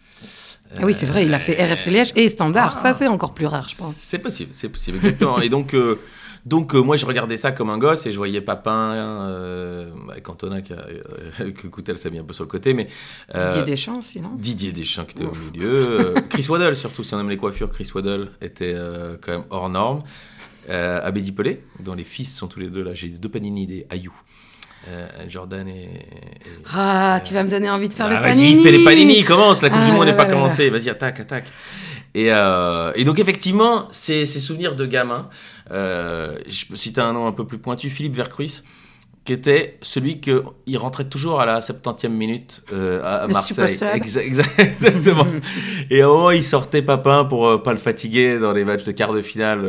Ah oui, c'est vrai, il a fait RFC Liège et Standard. ah. Ça, c'est encore plus rare, je pense. C'est possible, c'est possible, exactement. et donc, euh, donc euh, moi, je regardais ça comme un gosse et je voyais Papin euh, avec Antonin qui a, euh, que Coutel s'est mis un peu sur le côté, mais Didier Deschamps aussi, non? Didier Deschamps qui était au milieu, Chris Waddle surtout, si on aime les coiffures, Chris Waddle était quand même hors norme. Abedi Pelé, dont les fils sont tous les deux là, j'ai deux panini des Ayou. Euh, Jordan et, et- Ah, tu vas me donner envie de faire bah, le Vas-y, panini. fais les panini, commence, la Coupe du Ah, Monde n'est pas commencée, vas-y, attaque, attaque. Et, euh, et donc effectivement, ces, ces souvenirs de gamin, euh, je peux citer un nom un peu plus pointu, Philippe Vercruis, qui était celui que il rentrait toujours à la 70e minute euh, à, à Le Marseille. Exa- exa- exactement. et à un moment, il sortait Papin pour euh, pas le fatiguer dans les matchs de quart de finale.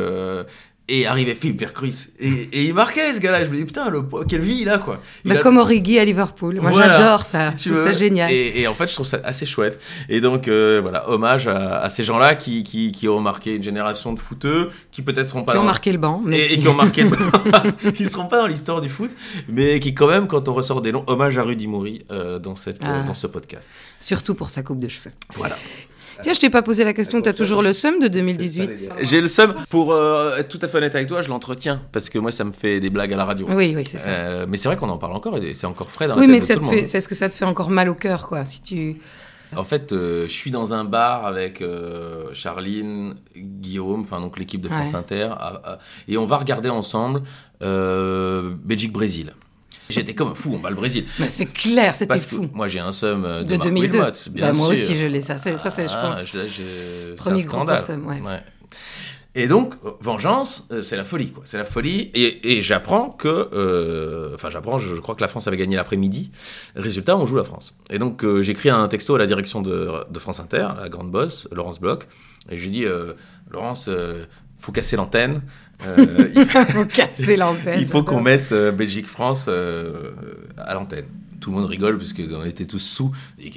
Et arrivait Philippe Vercruis. Et, et il marquait ce gars-là. Je me dis, putain, le, quelle vie il a, quoi. Il Bah, a- Comme Origi à Liverpool. Moi, voilà, j'adore ça. si ça génial. Et, et en fait, je trouve ça assez chouette. Et donc, euh, voilà, hommage à, à ces gens-là qui, qui, qui ont marqué une génération de footeux, qui peut-être seront pas Qui ont dans- marqué le banc. mais et, et qui ont marqué le Ils seront pas dans l'histoire du foot, mais qui quand même, quand on ressort des noms, hommage à Rudy Moury euh, dans, cette, euh, Ah. dans ce podcast. Surtout pour sa coupe de cheveux. Voilà. Tiens, je t'ai pas posé la question. T'as toujours le seum de 2018 J'ai le seum, pour euh, être tout à fait honnête avec toi, je l'entretiens, parce que moi, ça me fait des blagues à la radio. Oui, oui, c'est ça. Euh, mais c'est vrai qu'on en parle encore, et c'est encore frais dans la oui, tête mais de tout le monde. c'est ce que ça te fait encore mal au cœur, quoi. Si tu. En fait, euh, je suis dans un bar avec euh, Charline, Guillaume, enfin donc l'équipe de France Ouais. Inter, à- à- et on va regarder ensemble euh, Belgique-Brésil. J'étais comme un fou, on va le Brésil. Mais c'est clair, c'était fou. moi j'ai un seum euh, de, De Marc 2002. Wilmots, bien Bah, moi sûr. aussi, je l'ai, ça, c'est- ça, c'est, je Ah, pense. là, je- Premier seum, ouais. Et donc, euh, vengeance, euh, c'est la folie, quoi. C'est la folie. Et, et j'apprends que, euh, enfin, j'apprends, je, je crois que la France avait gagné l'après-midi. Résultat, on joue la France. Et donc, euh, j'écris un texto à la direction de, de France Inter, la grande boss, Laurence Bloch, et j'ai dit, euh, Laurence, faut casser l'antenne. Euh, il, Faut casser l'antenne. il faut qu'on mette euh, Belgique-France euh, à l'antenne. tout le monde rigole parce qu'on était tous sous. Et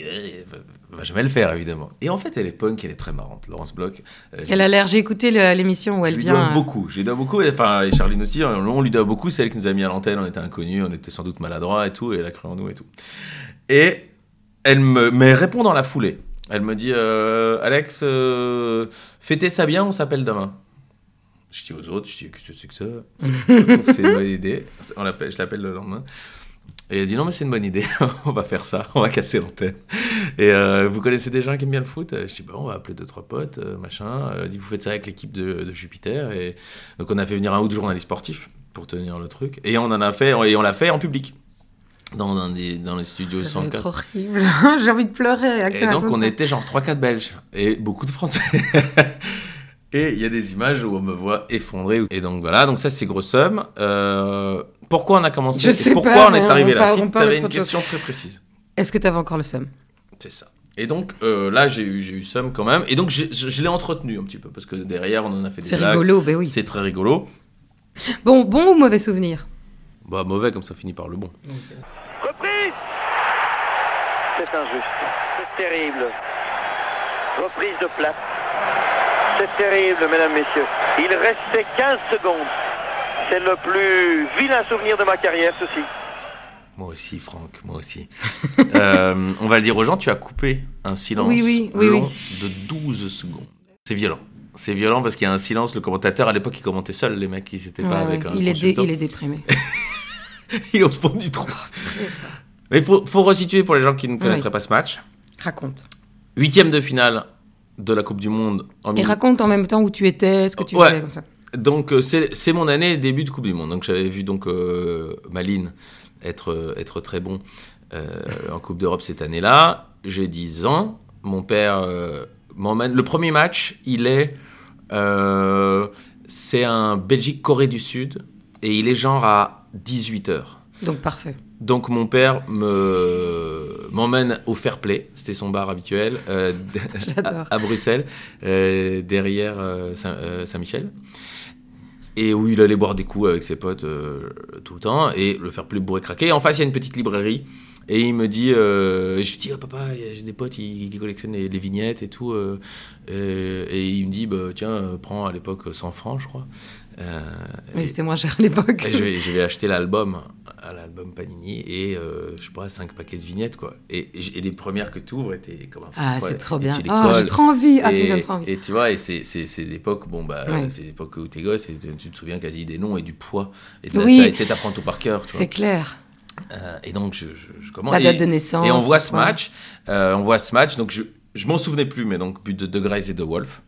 va jamais le faire, évidemment. Et en fait, elle est punk, elle est très marrante, Laurence Bloch. Euh, elle a l'air, j'ai écouté l'émission où elle je vient. Lui dois beaucoup, je lui dois beaucoup. Enfin, et Charline aussi, on, lui doit beaucoup. C'est elle qui nous a mis à l'antenne, on était inconnus, on était sans doute maladroits et tout, et elle a cru en nous et tout. Et elle me mais répond dans la foulée. Elle me dit euh, Alex, euh, fêtez ça bien, on s'appelle demain. Je dis aux autres, je dis qu'est-ce que c'est que ça? Je trouve que c'est une bonne idée. On je l'appelle le lendemain. Et elle dit non mais c'est une bonne idée, on va faire ça, on va casser l'antenne. Et euh, vous connaissez des gens qui aiment bien le foot? Je dis bah on va appeler deux trois potes, euh, machin. Elle dit vous faites ça avec l'équipe de, de, Jupiter. Et donc on a fait venir un ou deux journalistes sportifs pour tenir le truc. Et on en a fait et on l'a fait en public dans, des, dans les studios ça 104. C'est horrible, j'ai envie de pleurer. Et donc on était genre 3-4 Belges et beaucoup de Français. et il y a des images où on me voit effondré. Et donc voilà, donc ça c'est gros somme. Euh, pourquoi on a commencé Je sais Pourquoi pas, on est arrivé là Si tu avais une question très précise. Est-ce que tu avais encore le somme C'est ça. Et donc euh, là, j'ai eu, j'ai eu somme quand même. Et donc je, je, l'ai entretenu un petit peu parce que derrière, on en a fait des C'est rigolo, ben oui. C'est très rigolo. Bon, bon ou mauvais souvenir? Bah mauvais, comme ça finit par le bon. Reprise C'est injuste. C'est terrible. Reprise de plat. C'est terrible, mesdames, messieurs. Il restait 15 secondes. C'est le plus vilain souvenir de ma carrière, ceci. Moi aussi, Franck, moi aussi. Euh, on va le dire aux gens, tu as coupé un silence oui, long de 12 secondes. C'est violent. C'est violent parce qu'il y a un silence. Le commentateur, à l'époque, il commentait seul, les mecs, ils n'étaient pas avec un il est, il est déprimé. il est au fond du trou. Mais il faut, faut resituer pour les gens qui ne connaîtraient pas ce match. Raconte. Huitième de finale de la Coupe du Monde. En Et raconte en même temps où tu étais, ce que tu faisais comme ça. Donc euh, c'est mon année début de Coupe du Monde. Donc j'avais vu donc euh, Maline être être très bon euh, en Coupe d'Europe cette année-là. J'ai 10 ans. Mon père m'emmène. Le premier match, il est c'est un Belgique Corée du Sud et il est genre à 18 h Donc parfait. Donc mon père me m'emmène au Fair Play, c'était son bar habituel à, Bruxelles, derrière Saint-Michel et où il allait boire des coups avec ses potes euh, tout le temps et le faire plus bourré craquer. En face, il y a une petite librairie et il me dit, euh, je dis, oh, papa, j'ai des potes qui, collectionnent les, vignettes et tout. Euh, et, il me dit, bah, tiens, prends à l'époque 100 francs, je crois. Euh, Mais c'était moins cher à l'époque. Je vais, je vais acheter l'album, l'album Panini, et euh, je sais 5 paquets de vignettes, quoi. Et, et, les premières que tu ouvres étaient comme un. Ah, c'est trop bien. Oh, j'ai trop envie. Ah, tu me donnes trop envie. Et tu vois, et c'est, c'est, l'époque, bon, bah, c'est l'époque où t'es gosse, et tu, te souviens quasi des noms et du poids. Et oui. t'apprends tout par cœur, C'est clair. Euh, et donc, je, je, commence. La date de naissance. Et on voit ce match. Euh, on voit ce match. Donc, je, je m'en souvenais plus, mais donc, but de De Grace et de Wolf.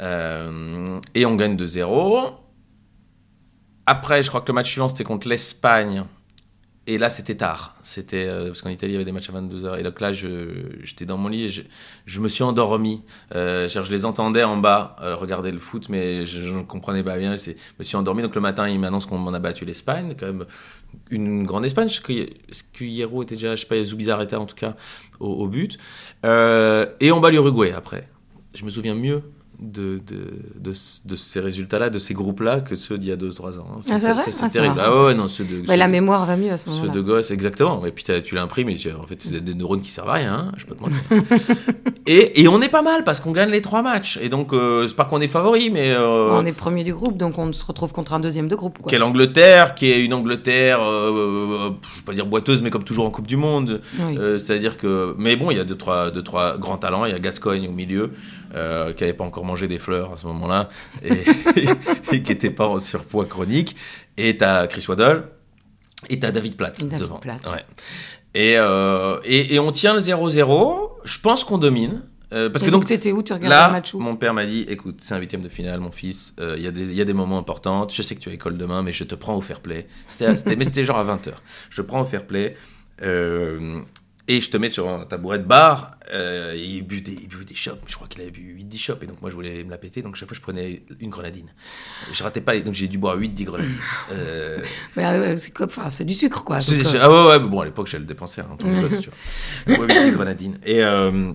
Et on gagne 2-0. Après, je crois que le match suivant, c'était contre l'Espagne. Et là, c'était tard. C'était euh, parce qu'en Italie, il y avait des matchs à 22h. Et donc là, j'étais dans mon lit et je, me suis endormi. Euh, je les entendais en bas euh, regarder le foot, mais je ne comprenais pas bien. Je me suis endormi. Donc le matin, il m'annonce qu'on m'en a battu l'Espagne, quand même une grande Espagne. Hierro était déjà, je sais pas, Zubizarreta en tout cas, au, au but. et on bat l'Uruguay après. Je me souviens mieux de, de, de, ces résultats-là, de ces groupes-là, que ceux d'il y a 2-3 ans. Ah, c'est C'est ah, terrible. Ah ouais, non, ceux de. la mémoire va mieux à ce moment-là. Ceux de gosses, exactement. Et puis tu l'imprimes et tu, en fait, c'est des neurones qui servent à rien, hein, je peux te mentir. et, et, on est pas mal parce qu'on gagne les trois matchs. Et donc, euh, c'est pas qu'on est favori, mais. Euh, on est premier du groupe, donc on se retrouve contre un deuxième de groupe. Quelle Angleterre, qui est une Angleterre, euh, je vais pas dire boiteuse, mais comme toujours en Coupe du Monde. C'est-à-dire que. Mais bon, il y a deux trois, deux, trois grands talents. Il y a Gascogne au milieu. Euh, qui n'avait pas encore mangé des fleurs à ce moment-là et, qui n'était pas en surpoids chronique. Et tu as Chris Waddle et tu as David Platt devant. Ouais. Et, euh, et, et, on tient le 0-0. Je pense qu'on domine. Euh, parce que donc, donc étais où? Tu regardais là, le match où? Mon père m'a dit écoute, c'est un huitième de finale, mon fils. Il y, y, a des moments importants. Je sais que tu as école demain, mais je te prends au fair play. C'était, mais c'était genre à 20h. Je prends au fair play. Et je te mets sur un tabouret de bar. Euh, il, buvait des, il des shops. Je crois qu'il avait bu 8-10 shops. Et donc, moi, je voulais me la péter. Donc, chaque fois, je prenais une grenadine. Je ratais pas. Donc, j'ai dû boire 8-10 grenadines. Euh... Mais c'est comme, enfin, c'est du sucre, quoi. Euh. Ah ouais, ouais. Mais bon, à l'époque, j'allais le dépenser. Hein, gosse, tu vois. 8-10 grenadines. Et. Euh...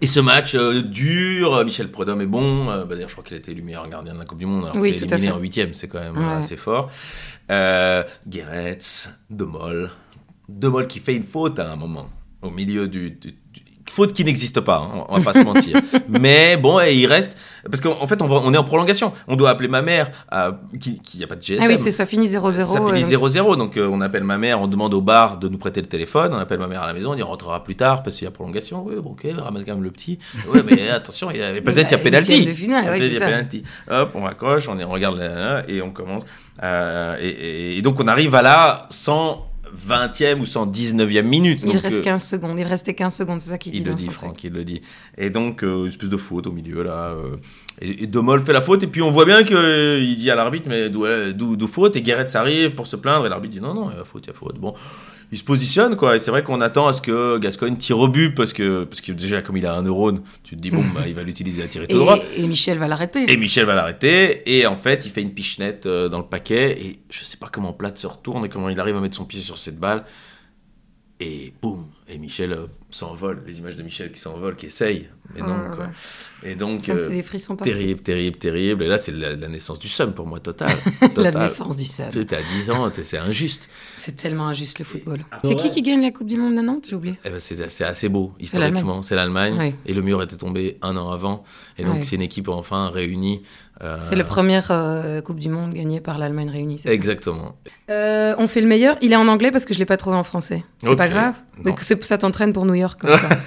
Et ce match euh, dur, Michel Prudhomme est bon. Bah, D'ailleurs, je crois qu'il a été le meilleur gardien de la Coupe du Monde. Alors oui, qu'il est éliminé en huitième, c'est quand même assez fort. Euh, Guéretz, De Moll, De Mol qui fait une faute à un moment, au milieu du. du- du- faute qui n'existe pas, hein, on va pas se mentir. Mais bon, et il reste. Parce qu'en fait, on, va- on est en prolongation. On doit appeler ma mère, à- qui n'y a pas de GSM. Ah oui, c'est ça finit 0-0. Ça finit euh, 0-0, donc euh, on appelle ma mère, on demande au bar de nous prêter le téléphone, on appelle ma mère à la maison, on dit on rentrera plus tard parce qu'il y a prolongation. Oui, bon, ok, ramène quand même le petit. Oui, mais attention, il y a- peut-être il y a Bah, pénalty. huitième de finale, ouais, Peut-être il y a pénalty. Hop, on raccroche, on, regarde et on commence. Euh, et, et- et donc on arrive à la 120e ou 119e minute. Il donc, reste euh, 15 secondes. Il restait 15 secondes, c'est ça qu'il dit. il le dit, Franck, il le dit. Et donc, euh, une espèce de faute au milieu, là. euh, et, Domol fait la faute, et puis on voit bien qu'il dit à l'arbitre, mais d'où faute Et Guéret arrive pour se plaindre, et l'arbitre dit non, non, il y a faute, il y a faute. Bon, il se positionne, quoi. Et c'est vrai qu'on attend à ce que Gascoigne tire au but, parce que, parce que déjà, comme il a un neurone, tu te dis, bon, bah, il va l'utiliser à tirer tout droit. Et, et Michel va l'arrêter. Et Michel va l'arrêter, et en fait, il fait une pichenette euh, dans le paquet, et je sais pas comment Plate se retourne et comment il arrive à mettre son pied sur cette balle, et boum, et Michel euh, s'envole, les images de Michel qui s'envole, qui essaye, mais non, Ouais, quoi. Et donc, euh, fait des frissons terrible, terrible, terrible, et là, c'est la, la naissance du seum pour moi, total. La naissance du seum. Tu sais, t'es à 10 ans, c'est injuste. C'est tellement injuste le football. Ah, C'est ouais. qui qui gagne la Coupe du Monde à Nantes J'ai oublié. Eh ben, c'est assez beau, historiquement. C'est l'Allemagne, Ouais. et le mur était tombé un an avant, et donc Ouais. c'est une équipe enfin réunie. euh, C'est la première euh, Coupe du Monde gagnée par l'Allemagne réunie. ça? Exactement. On fait le meilleur. Il est en anglais parce que je l'ai pas trouvé en français. C'est Ok. pas grave. Ça t'entraîne pour New York comme ça.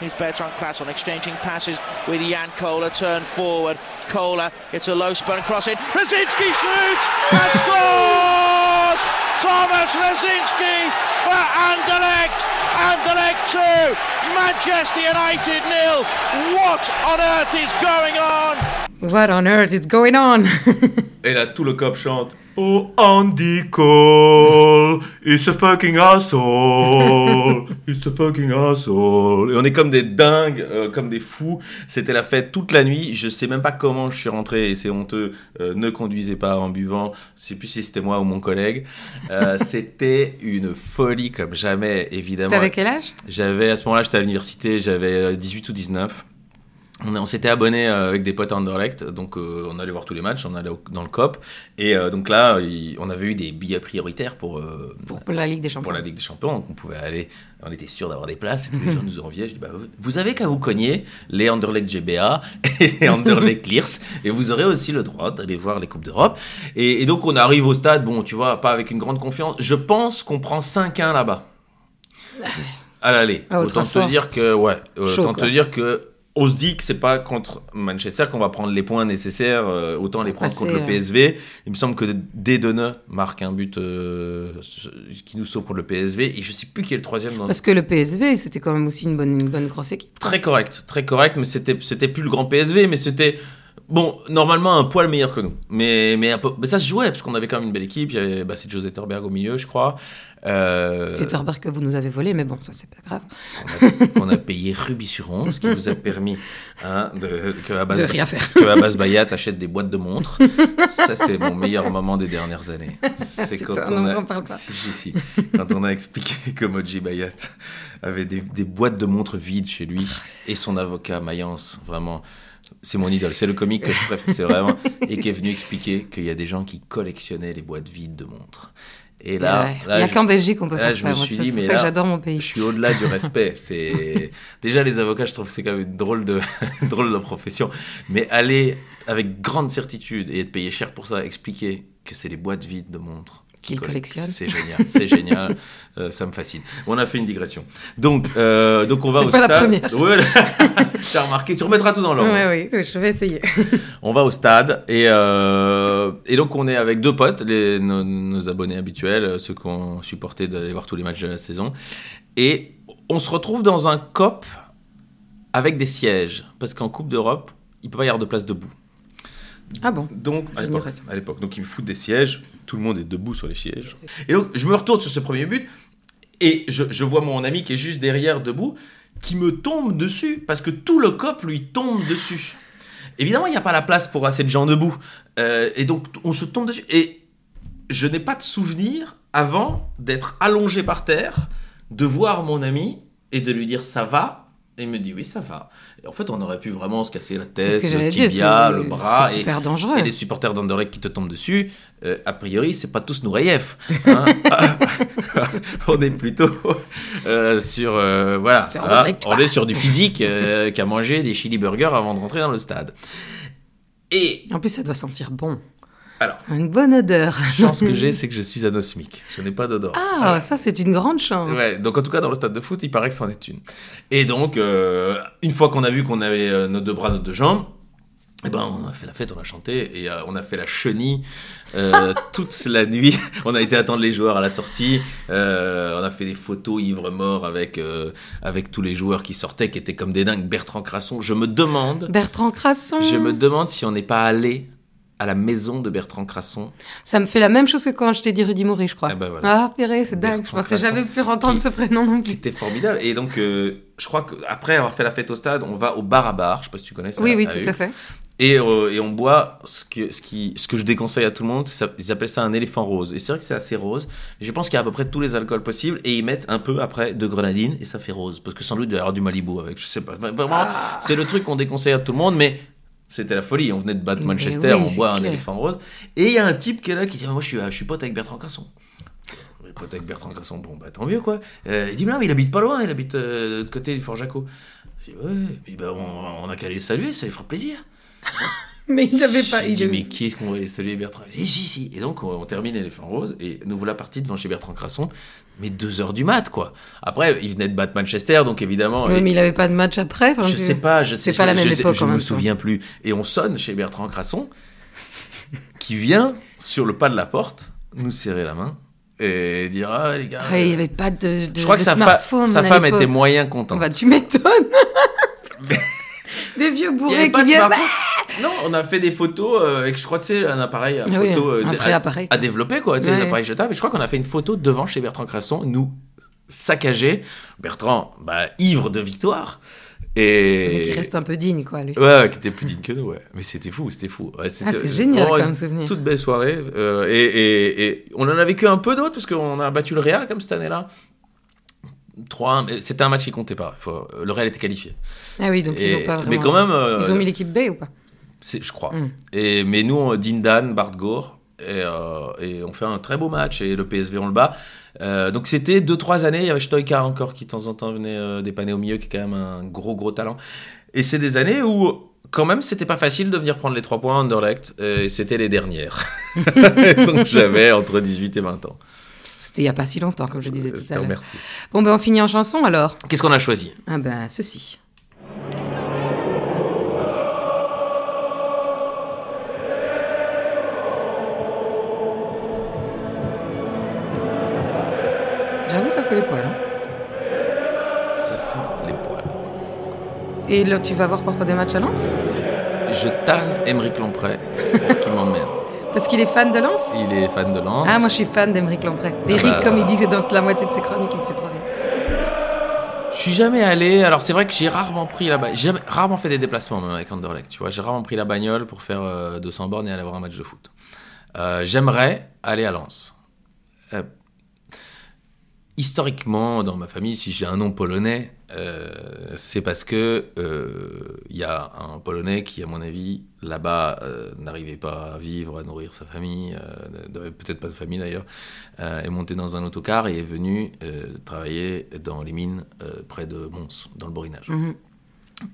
Here's Bertrand Class on exchanging passes with Jan Kohler, turn forward. Kohler, it's a low spun crossing. Rosinski shoots and scores! Thomas Rosinski for Anderlecht. Anderlecht 2, Manchester United nil. What on earth is going on? What on earth is going on? Et là, tout le cop chante Oh, Andy Cole, it's a fucking asshole, it's a fucking asshole. Et on est comme des dingues, euh, comme des fous. C'était la fête toute la nuit. Je sais même pas comment je suis rentré et c'est honteux. Euh, ne conduisez pas en buvant. Je sais plus si c'était moi ou mon collègue. Euh, c'était une folie comme jamais, évidemment. T'avais quel âge? J'avais à ce moment-là, j'étais à l'université, j'avais euh, 18 ou 19. On, s'était abonné euh, avec des potes à Anderlecht, donc euh, on allait voir tous les matchs, on allait au- dans le COP. Et euh, donc là, il- on avait eu des billets prioritaires pour, euh, pour, pour la Ligue des Champions. pour la Ligue des Champions, donc on pouvait aller, on était sûr d'avoir des places et tous les gens nous enviaient. Je dis, bah, vous- avez qu'à vous cogner les Anderlecht GBA et les Anderlecht Clears et vous aurez aussi le droit d'aller voir les Coupes d'Europe. Et, et donc on arrive au stade, bon, tu vois, pas avec une grande confiance. Je pense qu'on prend 5-1 là-bas. À l'aller. Ah, au autant te dire que, ouais, autant te dire que. On se dit que c'est pas contre Manchester qu'on va prendre les points nécessaires, euh, autant les prendre contre le PSV. Il me semble que Dedone marque un but euh, qui nous sauve contre le PSV et je sais plus qui est le troisième. Dans... Parce que le PSV, c'était quand même aussi une bonne, une bonne grosse équipe. Très correct, très correct, mais c'était c'était plus le grand PSV, mais c'était bon normalement un poil meilleur que nous. Mais mais un peu, mais ça se jouait parce qu'on avait quand même une belle équipe. Il y avait bah, c'est José Terberg au milieu, je crois. Euh, C'est Herbert que vous nous avez volé, mais bon, ça c'est pas grave. on, a, on a payé Ruby sur 11, ce qui vous a permis hein, de, que Abbas, De rien faire. que Abbas Bayat achète des boîtes de montres. Ça, c'est mon meilleur moment des dernières années. C'est quand, on a, on parle pas. Si, si, si. quand on a expliqué que Moji Bayat avait des, des boîtes de montres vides chez lui et son avocat Mayence, vraiment. C'est mon idole, c'est le comique que je préfère, c'est vraiment. Et qui est venu expliquer qu'il y a des gens qui collectionnaient les boîtes vides de montres. Et là, Ouais. là il n'y a qu'en Belgique qu'on peut là, faire je ça. c'est pour ça que j'adore mon pays. je suis au-delà du respect. C'est déjà les avocats, je trouve que c'est quand même une drôle de drôle de profession. Mais aller avec grande certitude et être payé cher pour ça, expliquer que c'est les boîtes vides de montres Qu'il collectionne. C'est génial, c'est génial. Euh, ça me fascine. On a fait une digression. Donc, euh, donc on va au pas la stade. première. Ouais, T'as remarqué, tu remettras tout dans l'ordre. Ouais, oui, je vais essayer. On va au stade et, euh, et donc on est avec deux potes, les, nos, nos abonnés habituels, ceux qui ont supporté d'aller voir tous les matchs de la saison. Et on se retrouve dans un COP avec des sièges, parce qu'en Coupe d'Europe, il peut pas y avoir de place debout. Ah bon? Donc, à l'époque. donc ils me foutent des sièges, tout le monde est debout sur les sièges. Et donc je me retourne sur ce premier but et je, vois mon ami qui est juste derrière debout qui me tombe dessus parce que tout le cop lui tombe dessus. Évidemment, il n'y a pas la place pour assez de gens debout. Euh, et donc on se tombe dessus. Et je n'ai pas de souvenir avant d'être allongé par terre, de voir mon ami et de lui dire ça va? Et il me dit oui, ça va. Et en fait, on aurait pu vraiment se casser la tête, le tibia, le bras. C'est Et, super dangereux. et les supporters d'Anderlecht qui te tombent dessus, euh, a priori, c'est pas tous Noureyev. hein. on est plutôt euh, sur. euh, voilà. Hein, on est sur du physique qui a mangé des chili burgers avant de rentrer dans le stade. Et En plus, ça doit sentir bon. Alors, Une bonne odeur. la chance que j'ai, c'est que je suis anosmique. Je n'ai pas d'odeur. Ah, ça, c'est une grande chance. Ouais, donc en tout cas dans le stade de foot, il paraît que c'en est une. Et donc, euh, une fois qu'on a vu qu'on avait euh, nos deux bras, nos deux jambes, eh ben, on a fait la fête, on a chanté et euh, on a fait la chenille euh, toute la nuit. On a été attendre les joueurs à la sortie. Euh, on a fait des photos ivre mort avec avec tous les joueurs qui sortaient, qui étaient comme des dingues. Bertrand Crasson. Je me demande, Bertrand Crasson. je me demande si on n'est pas allé à la maison de Bertrand Crasson. Ça me fait la même chose que quand je t'ai dit Rudy Mouret, je crois. Ah bah voilà. Ah, purée, c'est dingue. Je pensais jamais pu entendre qui- ce prénom non plus. était formidable. Et donc, euh, je crois qu'après avoir fait la fête au stade, on va au bar à bar. Je sais pas si tu connais ça. Oui, oui, tout à fait. Et, euh, et on boit ce que, ce, qui, ce que je déconseille à tout le monde. ça- ils appellent ça un éléphant rose. Et c'est vrai que c'est assez rose. Je pense qu'il y a à peu près tous les alcools possibles. Et ils mettent un peu après de grenadine et ça fait rose. Parce que sans doute, il doit y avoir du Malibu avec. Je sais pas. Vraiment, Ah. c'est le truc qu'on déconseille à tout le monde. Mais c'était la folie. On venait de battre Manchester, oui, on boit un éléphant rose. Et il y a un type qui est là qui dit Moi, je suis, je suis pote avec Bertrand Casson. Pote avec Bertrand Casson, bon bah tant mieux quoi. Euh, il dit Non, mais il habite pas loin, il habite euh, de l'autre côté du Fort Jaco. Je dis Ouais, puis bah, on, on a qu'à aller le saluer, ça lui fera plaisir. Mais il n'avait pas. Il dit, mais qui est-ce qu'on va saluer Bertrand? Si, si, si. Et donc, on, on termine l'éléphant rose et nous voilà partis devant chez Bertrand Crasson, mais deux heures du mat, quoi. Après, il venait de battre Manchester, donc évidemment. Oui, et- mais il n'avait pas de match après. enfin, je sais pas, je sais pas la je même sais- époque Je en me souviens plus. Et on sonne chez Bertrand Crasson, qui vient sur le pas de la porte nous serrer la main et dire Ah, les gars. Il n'y avait pas de, de, je crois de que sa, fa- sa femme était moyen contente. Bah, tu m'étonnes. Des vieux bourrés qui viennent. Non, on a fait des photos euh, avec, je crois, tu sais, un appareil, Ah oui, photo, euh, un à, appareil, à développer, quoi, tu sais, Ouais. les appareils jetables. Et je crois qu'on a fait une photo devant chez Bertrand Crasson, nous saccagés. Bertrand, bah, ivre de victoire. Et. Mais qui reste un peu digne, quoi, lui. Ouais, ouais, qui était plus digne que nous, ouais. Mais c'était fou, c'était fou. Ouais, c'était- Ah, c'est génial comme une souvenir. Toute belle soirée. euh, et, et- et on en a vécu un peu d'autres, parce qu'on a battu le Real, comme cette année-là. 3 mais c'était un match qui comptait pas. Faut- le Real était qualifié. Ah oui, donc ils ont pas vraiment. mais quand même, euh, Ils ont mis l'équipe B ou pas? Je crois. Mm. Et, mais nous, on- Dindan, Bart Gore, et, euh, et on fait un très beau match et le PSV on le bat. Euh, donc c'était 2-3 années, il y avait Stoïka encore qui de temps en temps venait euh, dépanner au milieu, qui est quand même un gros gros talent. Et c'est des années où quand même c'était pas facile de venir prendre les 3 points à Anderlecht, et c'était les dernières. donc j'avais entre 18 et 20 ans. C'était il y a pas si longtemps, comme je disais tout à l'heure. remercie. Bon, ben on finit en chanson alors. Qu'est-ce qu'on a choisi? Ah ben, ceci. Ça fait les poils. hein. Ça fout les poils. Et là, tu vas voir parfois des matchs à Lens? Je tanne Émeric Lompré pour qu'il m'emmerde. Parce qu'il est fan de Lens? Il est fan de Lens. Ah, moi je suis fan d'Emeric Lompré. D'Eric, bah, comme il dit dans la moitié de ses chroniques, il me fait trop rire. Je suis jamais allé. Alors c'est vrai que j'ai rarement pris la bagnole. J'ai rarement fait des déplacements même avec Anderlecht. Tu vois, j'ai rarement pris la bagnole pour faire euh, 200 bornes et aller voir un match de foot. Euh, J'aimerais aller à Lens. Euh, historiquement, dans ma famille, si j'ai un nom polonais, euh, c'est parce que euh, il y a un Polonais qui, à mon avis, là-bas, euh, n'arrivait pas à vivre, à nourrir sa famille, euh, peut-être pas de famille d'ailleurs, euh, est monté dans un autocar et est venu euh, travailler dans les mines euh, près de Mons, dans le Borinage. Mhm.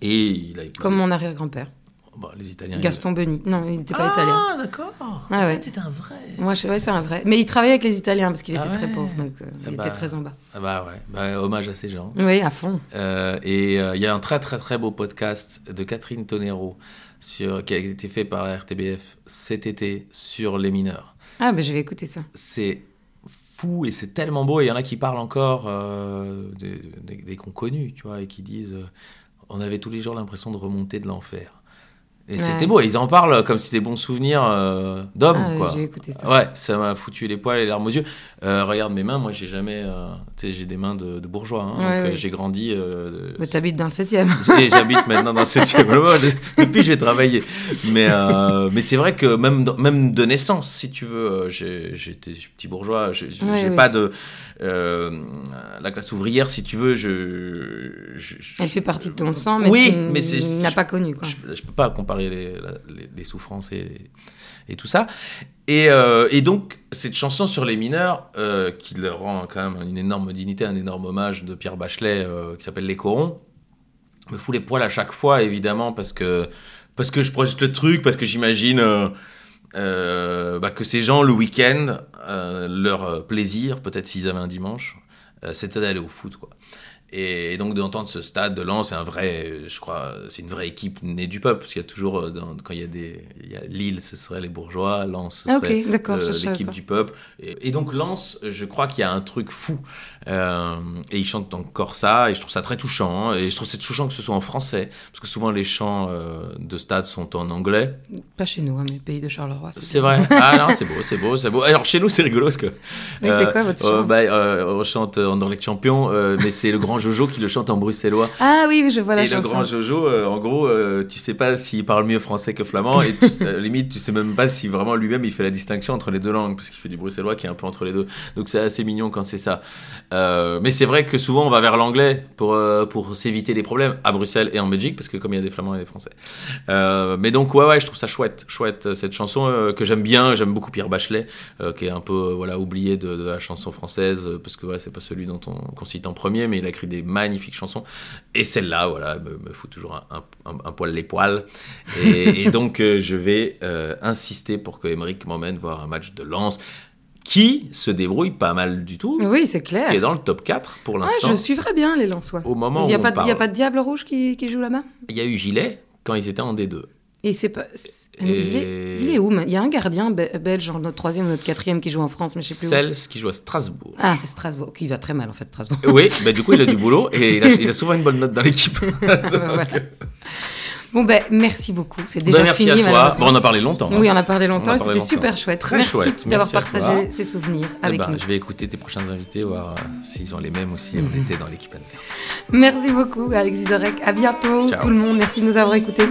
Et il a épousé Comme mon arrière-grand-père, bah, les Italiens. Gaston Beni. Non, il n'était ils- pas italien. Ah, d'accord. Ah ouais. T'étais un vrai. Moi, je ouais, c'est un vrai. Mais il travaillait avec les Italiens parce qu'il Ah était très pauvre, donc euh, Ah il bah. était très en bas. Ah bah ouais, bah, hommage à ces gens. Oui, à fond. Euh, et euh, il y a un très très très beau podcast de Catherine Tonero sur, qui a été fait par la RTBF cet été sur les mineurs. Ah, ben je vais écouter ça. C'est fou et c'est tellement beau. Et il y en a qui parlent encore des, des- des qu'on connu, tu vois, et qui disent on avait tous les jours l'impression de remonter de l'enfer. Et Ouais. c'était beau. Ils en parlent comme si c'était des bons souvenirs euh, d'hommes, Ah, quoi. j'ai écouté ça. Ouais, ça m'a foutu les poils et les larmes aux yeux. Euh, regarde mes mains, moi j'ai jamais. euh, tu sais, j'ai des mains de, de bourgeois. hein, Ouais, donc euh, j'ai grandi. euh, Mais t'habites dans le 7 et j'habite maintenant dans le 7 Depuis, j'ai travaillé. Mais, mais c'est vrai que même, même de naissance, si tu veux, j'étais petit bourgeois. J'ai j'ai- Ouais, j'ai ouais. pas de. Euh, la classe ouvrière, si tu veux, je. je- je- Elle fait partie de ton sang, mais Oui, tu mais n'as pas connu. Quoi. je, je peux pas comparer les, la- les- les souffrances et, et tout ça. Et, euh, et donc, cette chanson sur les mineurs, euh, qui leur rend quand même une énorme dignité, un énorme hommage de Pierre Bachelet, qui s'appelle Les Corons, me fout les poils à chaque fois, évidemment, parce que, parce que je projette le truc, parce que j'imagine euh, euh, bah, que ces gens, le week-end, euh, leur euh, plaisir, peut-être s'ils avaient un dimanche, euh, c'était d'aller au foot, quoi. Et donc d'entendre ce stade de Lens, c'est un vrai, je crois, c'est une vraie équipe née du peuple, parce qu'il y a toujours, dans- quand il y a des, il y a Lille, ce serait les bourgeois, Lens, ce Ah, serait l'équipe du peuple. Et, et donc Lens, je crois qu'il y a un truc fou, Euh, et ils chantent encore ça, et je trouve ça très touchant, hein. et je trouve c'est touchant que ce soit en français, parce que souvent les chants euh, de stade sont en anglais. Pas chez nous, hein, mais pays de Charleroi. C'est vrai. Ah non, c'est beau, c'est beau, c'est beau. Alors chez nous, c'est rigolo parce que. Oui, c'est quoi votre chant bah, euh, On chante euh, Anderlecht champion, euh, mais c'est le grand Jojo qui le chante en bruxellois. Ah oui, je vois la et le chanson. grand Jojo, euh, en gros, euh, tu sais pas s'il parle mieux français que flamand, et tu limite, tu sais même pas si vraiment lui-même il fait la distinction entre les deux langues, parce qu'il fait du bruxellois qui est un peu entre les deux. Donc c'est assez mignon quand c'est ça. Euh, mais c'est vrai que souvent on va vers l'anglais pour, euh, pour s'éviter des problèmes à Bruxelles et en Belgique, parce que comme il y a des flamands et des français. Euh, mais donc, ouais, ouais, je trouve ça chouette, chouette cette chanson que j'aime bien. J'aime beaucoup Pierre Bachelet, qui est un peu voilà oublié de, la chanson française, parce que ouais, c'est pas celui dont on cite en premier, mais il a écrit des magnifiques chansons. Et celle-là, voilà, me, fout toujours un, poil les poils. Et, donc, je vais insister pour que m'emmène voir un match de Lens qui se débrouille pas mal du tout, Oui, c'est clair. qui est dans le top 4 pour Ah, l'instant. je suivrais bien les Lensois. Au moment Il n'y a, pas y a pas de Diable Rouge qui, qui joue là-bas? Il y a eu Gilet quand ils étaient en D2. Et c'est pas. Et- Il, est, il est où Il y a un gardien be- belge, genre notre troisième ou notre quatrième, qui joue en France, mais je sais plus où. Celles qui joue à Strasbourg. Ah, c'est Strasbourg. Qui va très mal en fait, Strasbourg. Oui, bah du coup, il a du boulot et il a, il a souvent une bonne note dans l'équipe. Voilà. Bon, ben, merci beaucoup. C'est déjà Bah, merci fini, à toi. malheureusement. Bon, on a parlé longtemps. hein. Oui, on a parlé On longtemps c'était super chouette. Très merci d'avoir Merci partagé ces souvenirs Eh avec ben, nous. Je vais écouter tes prochains invités, voir euh, s'ils ont les mêmes aussi. On était dans l'équipe adverse. Merci beaucoup, Alex Vizorek. À bientôt, Ciao. tout le monde. Merci de nous avoir écoutés.